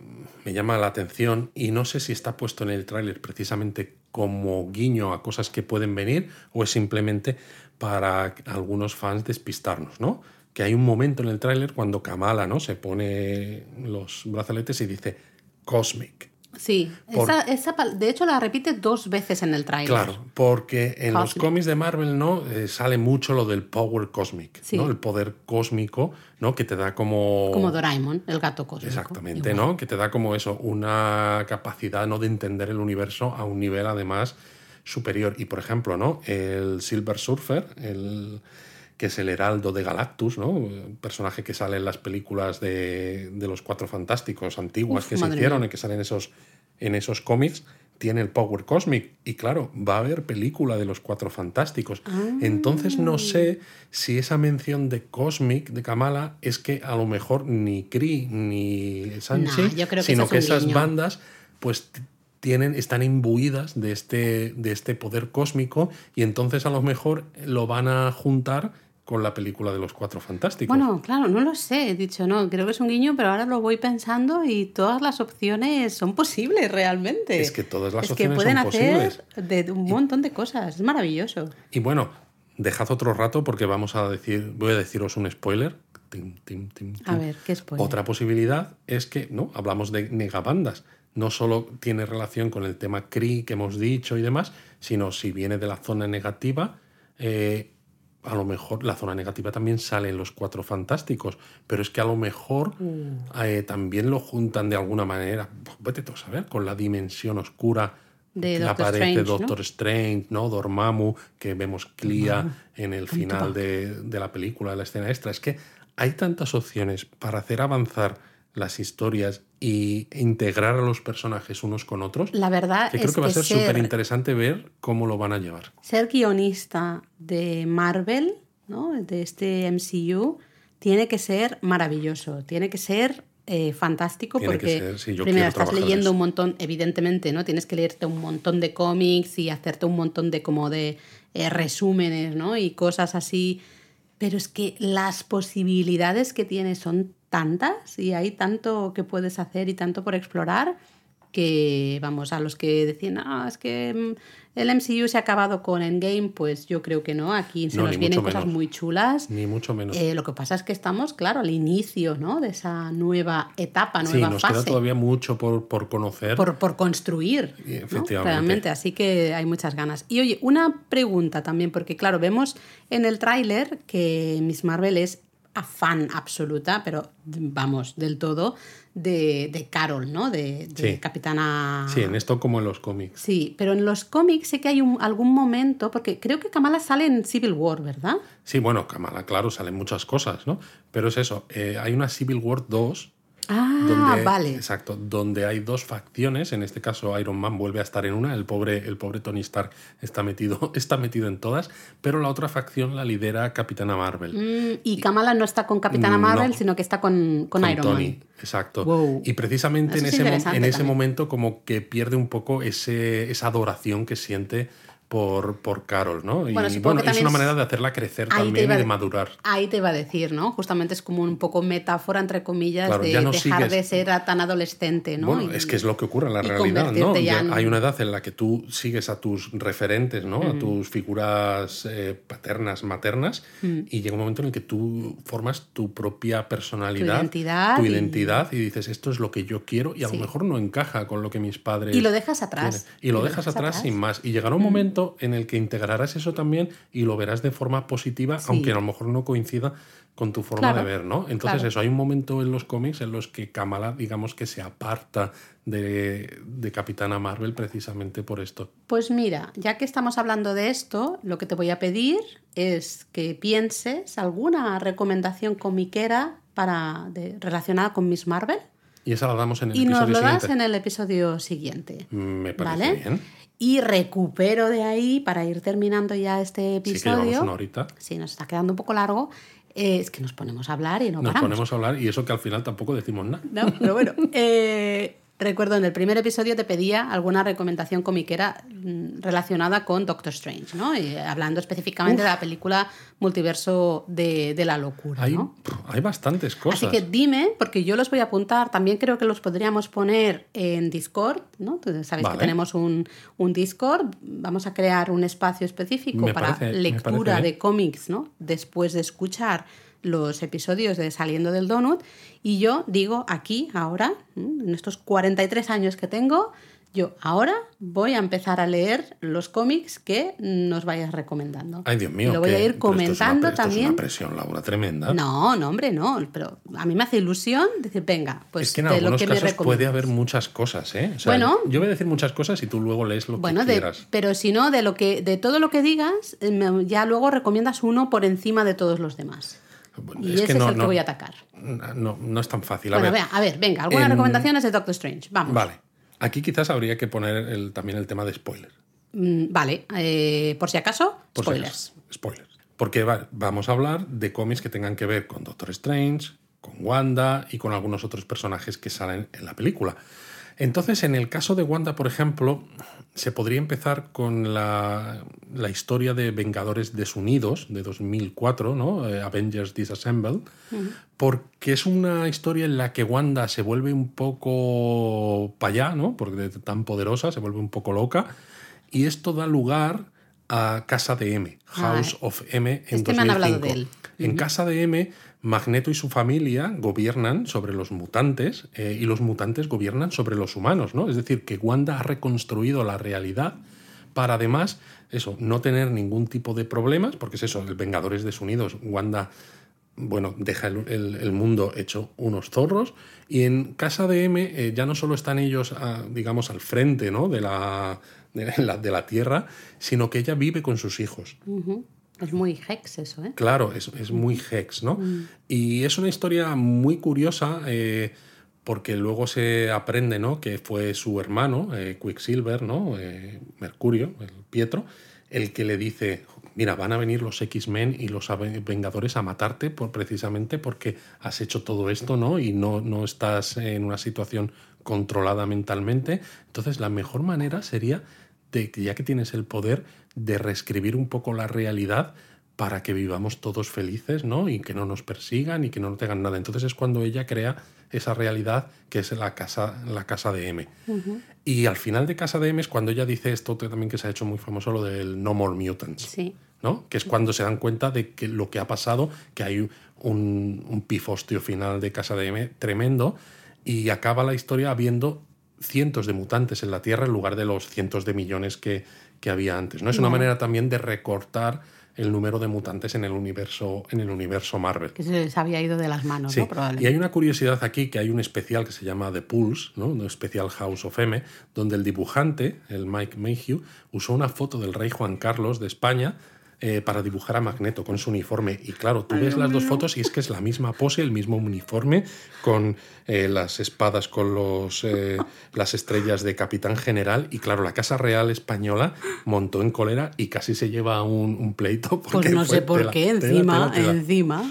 A: me llama la atención y no sé si está puesto en el tráiler precisamente como guiño a cosas que pueden venir o es simplemente para algunos fans despistarnos, ¿no? Que hay un momento en el tráiler cuando Kamala, ¿no? Se pone los brazaletes y dice Cosmic.
B: Sí,
A: Por-
B: esa, esa de hecho la repite dos veces en el tráiler.
A: Claro, porque en los cómics de Marvel, ¿no? Eh, sale mucho lo del power cosmic,
B: Sí.
A: ¿no? El poder cósmico, ¿no? Que te da como...
B: Como Doraemon, el gato cósmico.
A: Exactamente,
B: Igual.
A: ¿no? Que te da como eso, una capacidad ¿no? de entender el universo a un nivel además superior. Y por ejemplo, ¿no? El Silver Surfer, el que es el heraldo de Galactus, ¿no? Un personaje que sale en las películas de, de los Cuatro Fantásticos antiguas
B: Uf,
A: que se hicieron
B: mía.
A: y que salen en esos, en esos cómics, tiene el Power Cosmic. Y claro, va a haber película de los Cuatro Fantásticos. Entonces no sé si esa mención de Cosmic, de Kamala, es que a lo mejor ni Kree ni Sanchi,
B: Nah,
A: sino que esas bandas pues tienen, están imbuidas de este, de este poder cósmico y entonces a lo mejor lo van a juntar con la película de los Cuatro Fantásticos.
B: Bueno, claro, no lo sé, he dicho, no, creo que es un guiño, pero ahora lo voy pensando y todas las opciones son posibles realmente.
A: Es que todas las
B: es
A: opciones
B: que pueden
A: son
B: hacer
A: posibles.
B: de un montón de cosas, es maravilloso.
A: Y bueno, dejad otro rato porque vamos a decir, voy a deciros un spoiler. Tim, tim, tim,
B: A ver, ¿qué spoiler?
A: Otra posibilidad es que, ¿no? Hablamos de negabandas. No solo tiene relación con el tema Kree que hemos dicho y demás, sino si viene de la zona negativa, eh, a lo mejor la zona negativa también sale en los cuatro fantásticos, pero es que a lo mejor
B: Mm.
A: eh, también lo juntan de alguna manera, vete tú a saber, con la dimensión oscura
B: De
A: que
B: Doctor
A: aparece
B: Strange, ¿no?
A: Doctor Strange, ¿no? Dormammu, que vemos Clea en el final de, de la película, de la escena extra. Es que hay tantas opciones para hacer avanzar las historias y integrar a los personajes unos con otros
B: La verdad
A: que creo
B: es
A: que va a ser súper interesante ver cómo lo van a llevar.
B: ser guionista de Marvel, ¿no? de este MCU, tiene que ser maravilloso, tiene que ser eh, fantástico
A: Tiene que
B: porque
A: ser, sí, yo
B: primero estás leyendo un montón, evidentemente, ¿no? Tienes que leerte un montón de cómics y hacerte un montón de como de eh, resúmenes, ¿no? Y cosas así. Pero es que las posibilidades que tienes son tantas y hay tanto que puedes hacer y tanto por explorar que, vamos, a los que decían, ah, es que mm, el MCU se ha acabado con Endgame, pues yo creo que no, aquí se
A: No,
B: nos vienen cosas
A: menos.
B: muy chulas.
A: Ni mucho menos.
B: Eh, lo que pasa es que estamos, claro, al inicio ¿no? de esa nueva etapa,
A: sí,
B: nueva
A: nos
B: fase.
A: queda todavía mucho por, por conocer.
B: Por, por construir.
A: Y
B: ¿no?
A: efectivamente.
B: Realmente, así que hay muchas ganas. Y oye, una pregunta también, porque claro, vemos en el tráiler que Miss Marvel es a fan absoluta, pero vamos, del todo, de, de Carol, ¿no? De, de
A: Sí.
B: Capitana.
A: Sí, en esto como en los cómics.
B: Sí, pero en los cómics sé que hay un- algún momento, porque creo que Kamala sale en Civil War, ¿verdad?
A: Sí, bueno, Kamala, claro, salen muchas cosas, ¿no? Pero es eso, eh, hay una Civil War 2
B: Ah,
A: donde,
B: vale.
A: Exacto, donde hay dos facciones, en este caso Iron Man vuelve a estar en una, el pobre, el pobre Tony Stark está metido, está metido en todas, pero la otra facción la lidera Capitana Marvel.
B: Mm, y Kamala no está con Capitana
A: Mm,
B: Marvel,
A: no.
B: sino que está con, con,
A: con
B: Iron
A: Tony,
B: Man.
A: exacto.
B: Wow.
A: Y precisamente en
B: es
A: ese, en ese
B: también.
A: momento como que pierde un poco ese, esa adoración que siente por, por Carol, ¿no? Y
B: Bueno,
A: es una manera de hacerla crecer también y de madurar.
B: Ahí te iba a decir, ¿no? Justamente es como un poco metáfora, entre comillas,
A: Claro,
B: de
A: no
B: dejar
A: sigues-
B: de ser tan adolescente, ¿no?
A: Bueno,
B: Y-
A: es que es lo que ocurre en la realidad, ¿no?
B: ya en-
A: Hay una edad en la que tú sigues a tus referentes, ¿no? A tus figuras eh, paternas, maternas, y llega un momento en el que tú formas tu propia personalidad,
B: identidad
A: tu identidad, y... dices, esto es lo que yo quiero, y a
B: Sí.
A: lo mejor no encaja con lo que mis padres...
B: Y lo dejas atrás.
A: tienen. Y lo dejas atrás sin más. Y llegará un momento en el que integrarás eso también y lo verás de forma positiva,
B: Sí.
A: aunque a lo mejor no coincida con tu forma
B: Claro,
A: de ver, ¿no? Entonces
B: claro.
A: eso, hay un momento en los cómics en los que Kamala, digamos que se aparta de, de Capitana Marvel precisamente por esto.
B: Pues mira, ya que estamos hablando de esto, lo que te voy a pedir es que pienses alguna recomendación comiquera para, de- relacionada con Miss Marvel.
A: Y esa la damos en el
B: y nos
A: episodio
B: lo das
A: siguiente.
B: en el episodio siguiente.
A: Me parece
B: ¿Vale?
A: bien.
B: Y recupero de ahí para ir terminando ya este
A: Sí, que
B: episodio.
A: llevamos una horita.
B: Sí, nos está quedando un poco largo. Eh, es que nos ponemos a hablar y no
A: Nos
B: paramos.
A: ponemos a hablar y eso que al final tampoco decimos nada.
B: No, pero bueno. eh, recuerdo en el primer episodio te pedía alguna recomendación comiquera mm, relacionada con Doctor Strange, ¿no? Y hablando específicamente de la película Multiverso de, de la Locura,
A: Hay,
B: ¿no?
A: hay bastantes cosas.
B: Así que dime, porque yo los voy a apuntar, también creo que los podríamos poner en Discord, ¿no? Tú sabéis
A: Vale.
B: que tenemos un, un Discord, vamos a crear un espacio específico
A: Me
B: para
A: parece-
B: lectura
A: parece
B: de cómics, ¿no? Después de escuchar los episodios de Saliendo del Donut. Y yo digo aquí, ahora, en estos 43 años que tengo, yo ahora voy a empezar a leer los cómics que nos vayas recomendando.
A: Ay, Dios mío.
B: Y lo voy a ir
A: pero esto es una
B: comentando
A: pre- esto
B: también.
A: Es una presión, Laura, tremenda.
B: No, no, hombre, no. Pero a mí me hace ilusión decir, venga, pues
A: es que en
B: de lo que me
A: casos
B: recomiendas.
A: puede haber muchas cosas, ¿eh? O sea,
B: Bueno.
A: yo voy a decir muchas cosas y tú luego lees lo
B: Bueno,
A: que
B: de-
A: quieras.
B: pero si no, de lo que, de todo lo que digas, me- ya luego recomiendas uno por encima de todos los demás. Y ese es el que voy a atacar.
A: No, no es tan fácil. A
B: Bueno,
A: ver,
B: a ver, venga, algunas
A: en-
B: recomendaciones de Doctor Strange. Vamos.
A: Vale. Aquí quizás habría que poner el- también el tema de spoiler.
B: Mm, vale, eh, por si acaso,
A: Por si
B: spoilers.
A: acaso. Spoilers. Porque va- vamos a hablar de cómics que tengan que ver con Doctor Strange, con Wanda y con algunos otros personajes que salen en la película. Entonces, en el caso de Wanda, por ejemplo, se podría empezar con la, la historia de Vengadores Desunidos de 2004, ¿no? Eh, Avengers Disassembled, porque es una historia en la que Wanda se vuelve un poco para allá, ¿no? Porque tan poderosa se vuelve un poco loca, y esto da lugar a Casa de M, House
B: Ah,
A: of M en
B: este me han hablado
A: 2005.
B: de él.
A: En Casa de M, Magneto y su familia gobiernan sobre los mutantes eh, y los mutantes gobiernan sobre los humanos, ¿no? Es decir, que Wanda ha reconstruido la realidad para además, eso, no tener ningún tipo de problemas, porque es eso, el Vengadores desunidos, Wanda, bueno, deja el, mundo hecho unos zorros, y en Casa de M eh, ya no solo están ellos, ah, digamos, al frente, ¿no? De la, de, la, de la Tierra, sino que ella vive con sus hijos.
B: Es muy hex eso, ¿eh?
A: Claro, es, es muy hex, ¿no? Y es una historia muy curiosa eh, porque luego se aprende, ¿no? Que fue su hermano, eh, Quicksilver, ¿no? Eh, Mercurio, el Pietro, el que le dice, mira, van a venir los X-Men y los Vengadores a matarte por, precisamente porque has hecho todo esto, ¿no? Y no, no estás en una situación controlada mentalmente. Entonces, la mejor manera sería de, que ya que tienes el poder, de reescribir un poco la realidad para que vivamos todos felices, ¿no? Y que no nos persigan y que no nos hagan nada. Entonces es cuando ella crea esa realidad que es la casa, la casa de M. Y al final de Casa de M es cuando ella dice esto también que se ha hecho muy famoso, lo del No More Mutants.
B: Sí.
A: ¿no? Que es cuando se dan cuenta de que lo que ha pasado, que hay un, un pifostio final de Casa de M tremendo y acaba la historia habiendo cientos de mutantes en la Tierra en lugar de los cientos de millones que, que había antes. ¿no? Es una manera también de recortar el número de mutantes en el universo, en el universo Marvel.
B: Que se les había ido de las manos,
A: Sí,
B: ¿no? Probablemente.
A: y hay una curiosidad aquí, que hay un especial que se llama The Pulse, ¿no? un especial House of M, donde el dibujante, el Mike Mayhew, usó una foto del rey Juan Carlos de España eh, para dibujar a Magneto con su uniforme. Y claro, tú ves las dos fotos y es que es la misma pose, el mismo uniforme, con eh, las espadas, con los, eh, las estrellas de Capitán General. Y claro, la Casa Real Española montó en cólera y casi se lleva un, un pleito.
B: Pues
A: porque
B: no
A: fue
B: sé por
A: tela,
B: qué, encima,
A: tela, tela.
B: encima.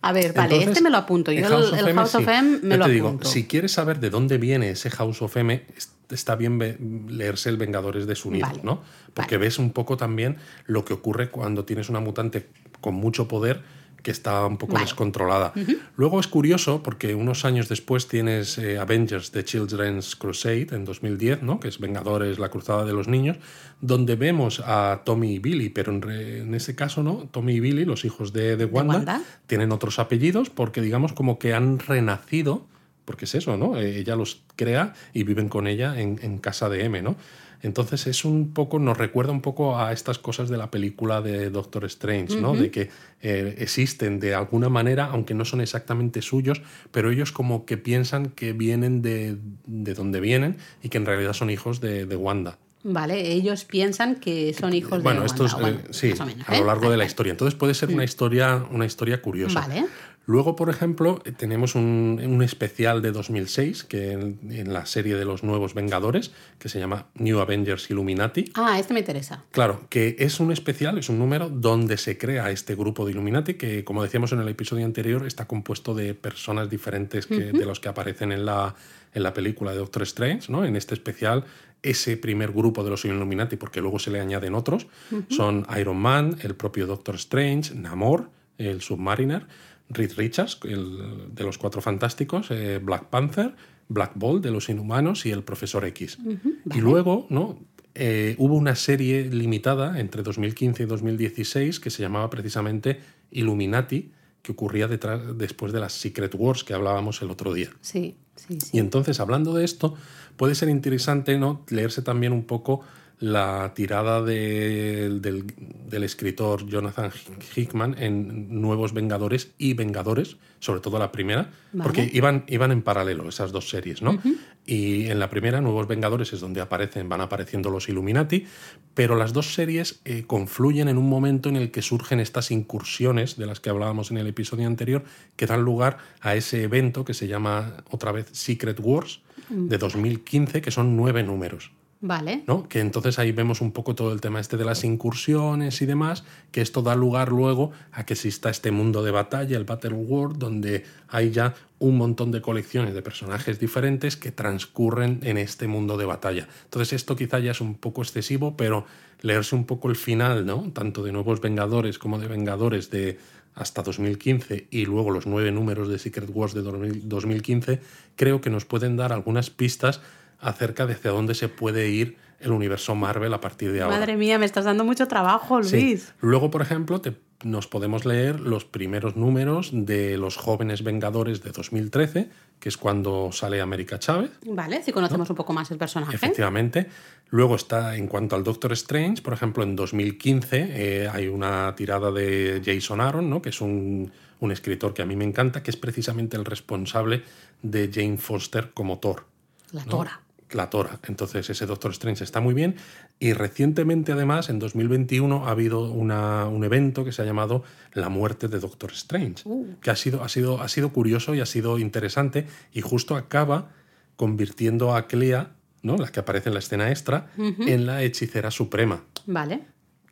B: A ver, vale,
A: Entonces,
B: este me lo apunto. Yo
A: el House of
B: el
A: M, sí.
B: Me lo
A: te digo,
B: apunto.
A: si quieres saber de dónde viene ese House of M, es- está bien leerse el Vengadores desunidos,
B: Vale,
A: ¿no? Porque ves un poco también lo que ocurre cuando tienes una mutante con mucho poder que está un poco
B: Vale.
A: descontrolada. Luego es curioso porque unos años después tienes eh, Avengers The Children's Crusade en 2010, ¿no? que es Vengadores, la Cruzada de los Niños, donde vemos a Tommy y Billy, pero en, re- en ese caso no, Tommy y Billy, los hijos de, de Wanda,
B: Wanda.
A: tienen otros apellidos porque digamos como que han renacido, porque es eso, ¿no? Eh, ella los crea y viven con ella en, en casa de M, ¿no? Entonces es un poco, nos recuerda un poco a estas cosas de la película de Doctor Strange, ¿no? De que eh, existen de alguna manera, aunque no son exactamente suyos, pero ellos como que piensan que vienen de, de donde vienen y que en realidad son hijos de, de Wanda.
B: Vale, ellos piensan que son hijos
A: Bueno,
B: de
A: esto es,
B: Wanda.
A: eh,
B: Bueno,
A: sí,
B: más o menos,
A: a lo
B: ¿eh?
A: largo de la historia. Entonces puede ser una historia, una historia curiosa.
B: Vale.
A: Luego, por ejemplo, eh, tenemos un, un especial de 2006 que en, en, la serie de los nuevos Vengadores, que se llama New Avengers Illuminati.
B: Ah, este me interesa.
A: Claro, que es un especial, es un número donde se crea este grupo de Illuminati, que como decíamos en el episodio anterior, está compuesto de personas diferentes que, uh -huh. de los que aparecen en la, en la película de Doctor Strange, ¿no? En este especial, ese primer grupo de los Illuminati, porque luego se le añaden otros, uh -huh. son Iron Man, el propio Doctor Strange, Namor, el Submariner, Reed Richards, el, de los Cuatro Fantásticos, eh, Black Panther, Black Bolt, de los Inhumanos, y el Profesor X. Uh -huh. vale. Y luego, ¿no? Eh, hubo una serie limitada entre 2015 y 2016 que se llamaba precisamente Illuminati, que ocurría detrás, después de las Secret Wars que hablábamos el otro día.
B: Sí, sí, sí.
A: Y entonces, hablando de esto, puede ser interesante ¿no? leerse también un poco la tirada de, del, del, escritor Jonathan Hickman en Nuevos Vengadores y Vengadores, sobre todo la primera, vale. porque iban, iban en paralelo esas dos series, ¿no? Uh -huh. Y en la primera, Nuevos Vengadores, es donde aparecen, van apareciendo los Illuminati, pero las dos series eh, confluyen en un momento en el que surgen estas incursiones de las que hablábamos en el episodio anterior, que dan lugar a ese evento que se llama otra vez Secret Wars de 2015, que son nueve números.
B: Vale.
A: ¿no? Que entonces ahí vemos un poco todo el tema este de las incursiones y demás, que esto da lugar luego a que exista este mundo de batalla, el Battle World, donde hay ya un montón de colecciones de personajes diferentes que transcurren en este mundo de batalla. Entonces esto quizá ya es un poco excesivo, pero leerse un poco el final, ¿no? Tanto de Nuevos Vengadores como de Vengadores de hasta 2015 y luego los nueve números de Secret Wars de 2015, creo que nos pueden dar algunas pistas acerca de hacia dónde se puede ir el universo Marvel a partir de ahora.
B: Madre mía, me estás dando mucho trabajo, Luis.
A: Sí. Luego, por ejemplo, te, nos podemos leer los primeros números de Los Jóvenes Vengadores de 2013, que es cuando sale América Chávez.
B: Vale, si conocemos ¿no? un poco más el personaje.
A: Efectivamente. Luego está, en cuanto al Doctor Strange, por ejemplo, en 2015 eh, hay una tirada de Jason Aaron, ¿no? que es un, un escritor que a mí me encanta, que es precisamente el responsable de Jane Foster como Thor.
B: La Tora.
A: La Tora. Entonces ese Doctor Strange está muy bien y recientemente además en 2021 ha habido una, un evento que se ha llamado La muerte de Doctor Strange, uh. que ha sido, ha, sido, ha sido curioso y ha sido interesante y justo acaba convirtiendo a Clea, ¿no? la que aparece en la escena extra, uh -huh. en la hechicera suprema.
B: Vale.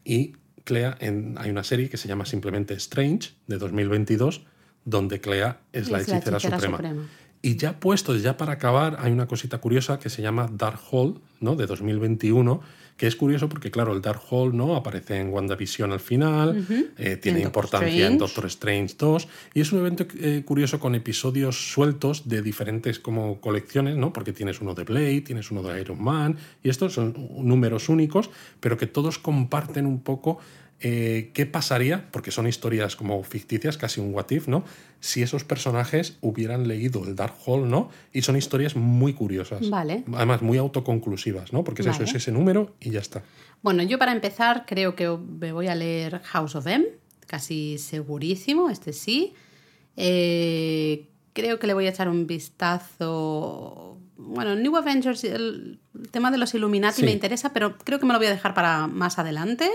A: Y Clea, en, hay una serie que se llama simplemente Strange, de 2022, donde Clea es, la, hechicera la hechicera, suprema. suprema. Y ya puestos, ya para acabar, hay una cosita curiosa que se llama Dark Hall, ¿no? De 2021, que es curioso porque, claro, el Dark Hall, ¿no? Aparece en WandaVision al final, uh -huh. eh, tiene en importancia en Doctor Strange 2, y es un evento eh, curioso con episodios sueltos de diferentes como colecciones, ¿no? Porque tienes uno de Blade, tienes uno de Iron Man, y estos son números únicos, pero que todos comparten un poco eh, qué pasaría, porque son historias como ficticias, casi un what if, ¿no? Si esos personajes hubieran leído el Dark Hall, ¿no? Y son historias muy curiosas.
B: Vale.
A: Además, muy autoconclusivas, ¿no? Porque es vale. eso, es ese número y ya está.
B: Bueno, yo para empezar creo que me voy a leer House of M, casi segurísimo, este sí. Eh, creo que le voy a echar un vistazo. Bueno, New Avengers, el tema de los Illuminati sí. me interesa, pero creo que me lo voy a dejar para más adelante.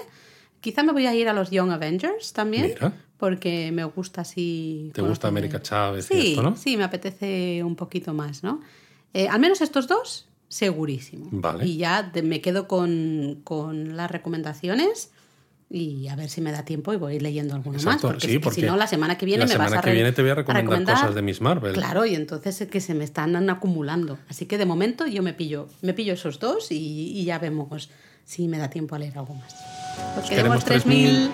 B: Quizá me voy a ir a los Young Avengers también.
A: Mira.
B: Porque me gusta así.
A: ¿Te gusta América Chávez
B: sí,
A: y esto, no?
B: Sí, me apetece un poquito más, ¿no? Eh, al menos estos dos, segurísimo.
A: Vale.
B: Y ya me quedo con, con, las recomendaciones y a ver si me da tiempo y voy leyendo alguna
A: Exacto,
B: más. Porque,
A: sí, porque
B: si no, la semana que viene
A: la
B: me
A: semana
B: vas a,
A: que viene te voy a recomendar,
B: a recomendar,
A: cosas de Miss Marvel.
B: Claro, y entonces es que se me están acumulando. Así que de momento yo me pillo, me pillo esos dos y, y ya vemos si me da tiempo a leer algo más. Pues queremos 3.000.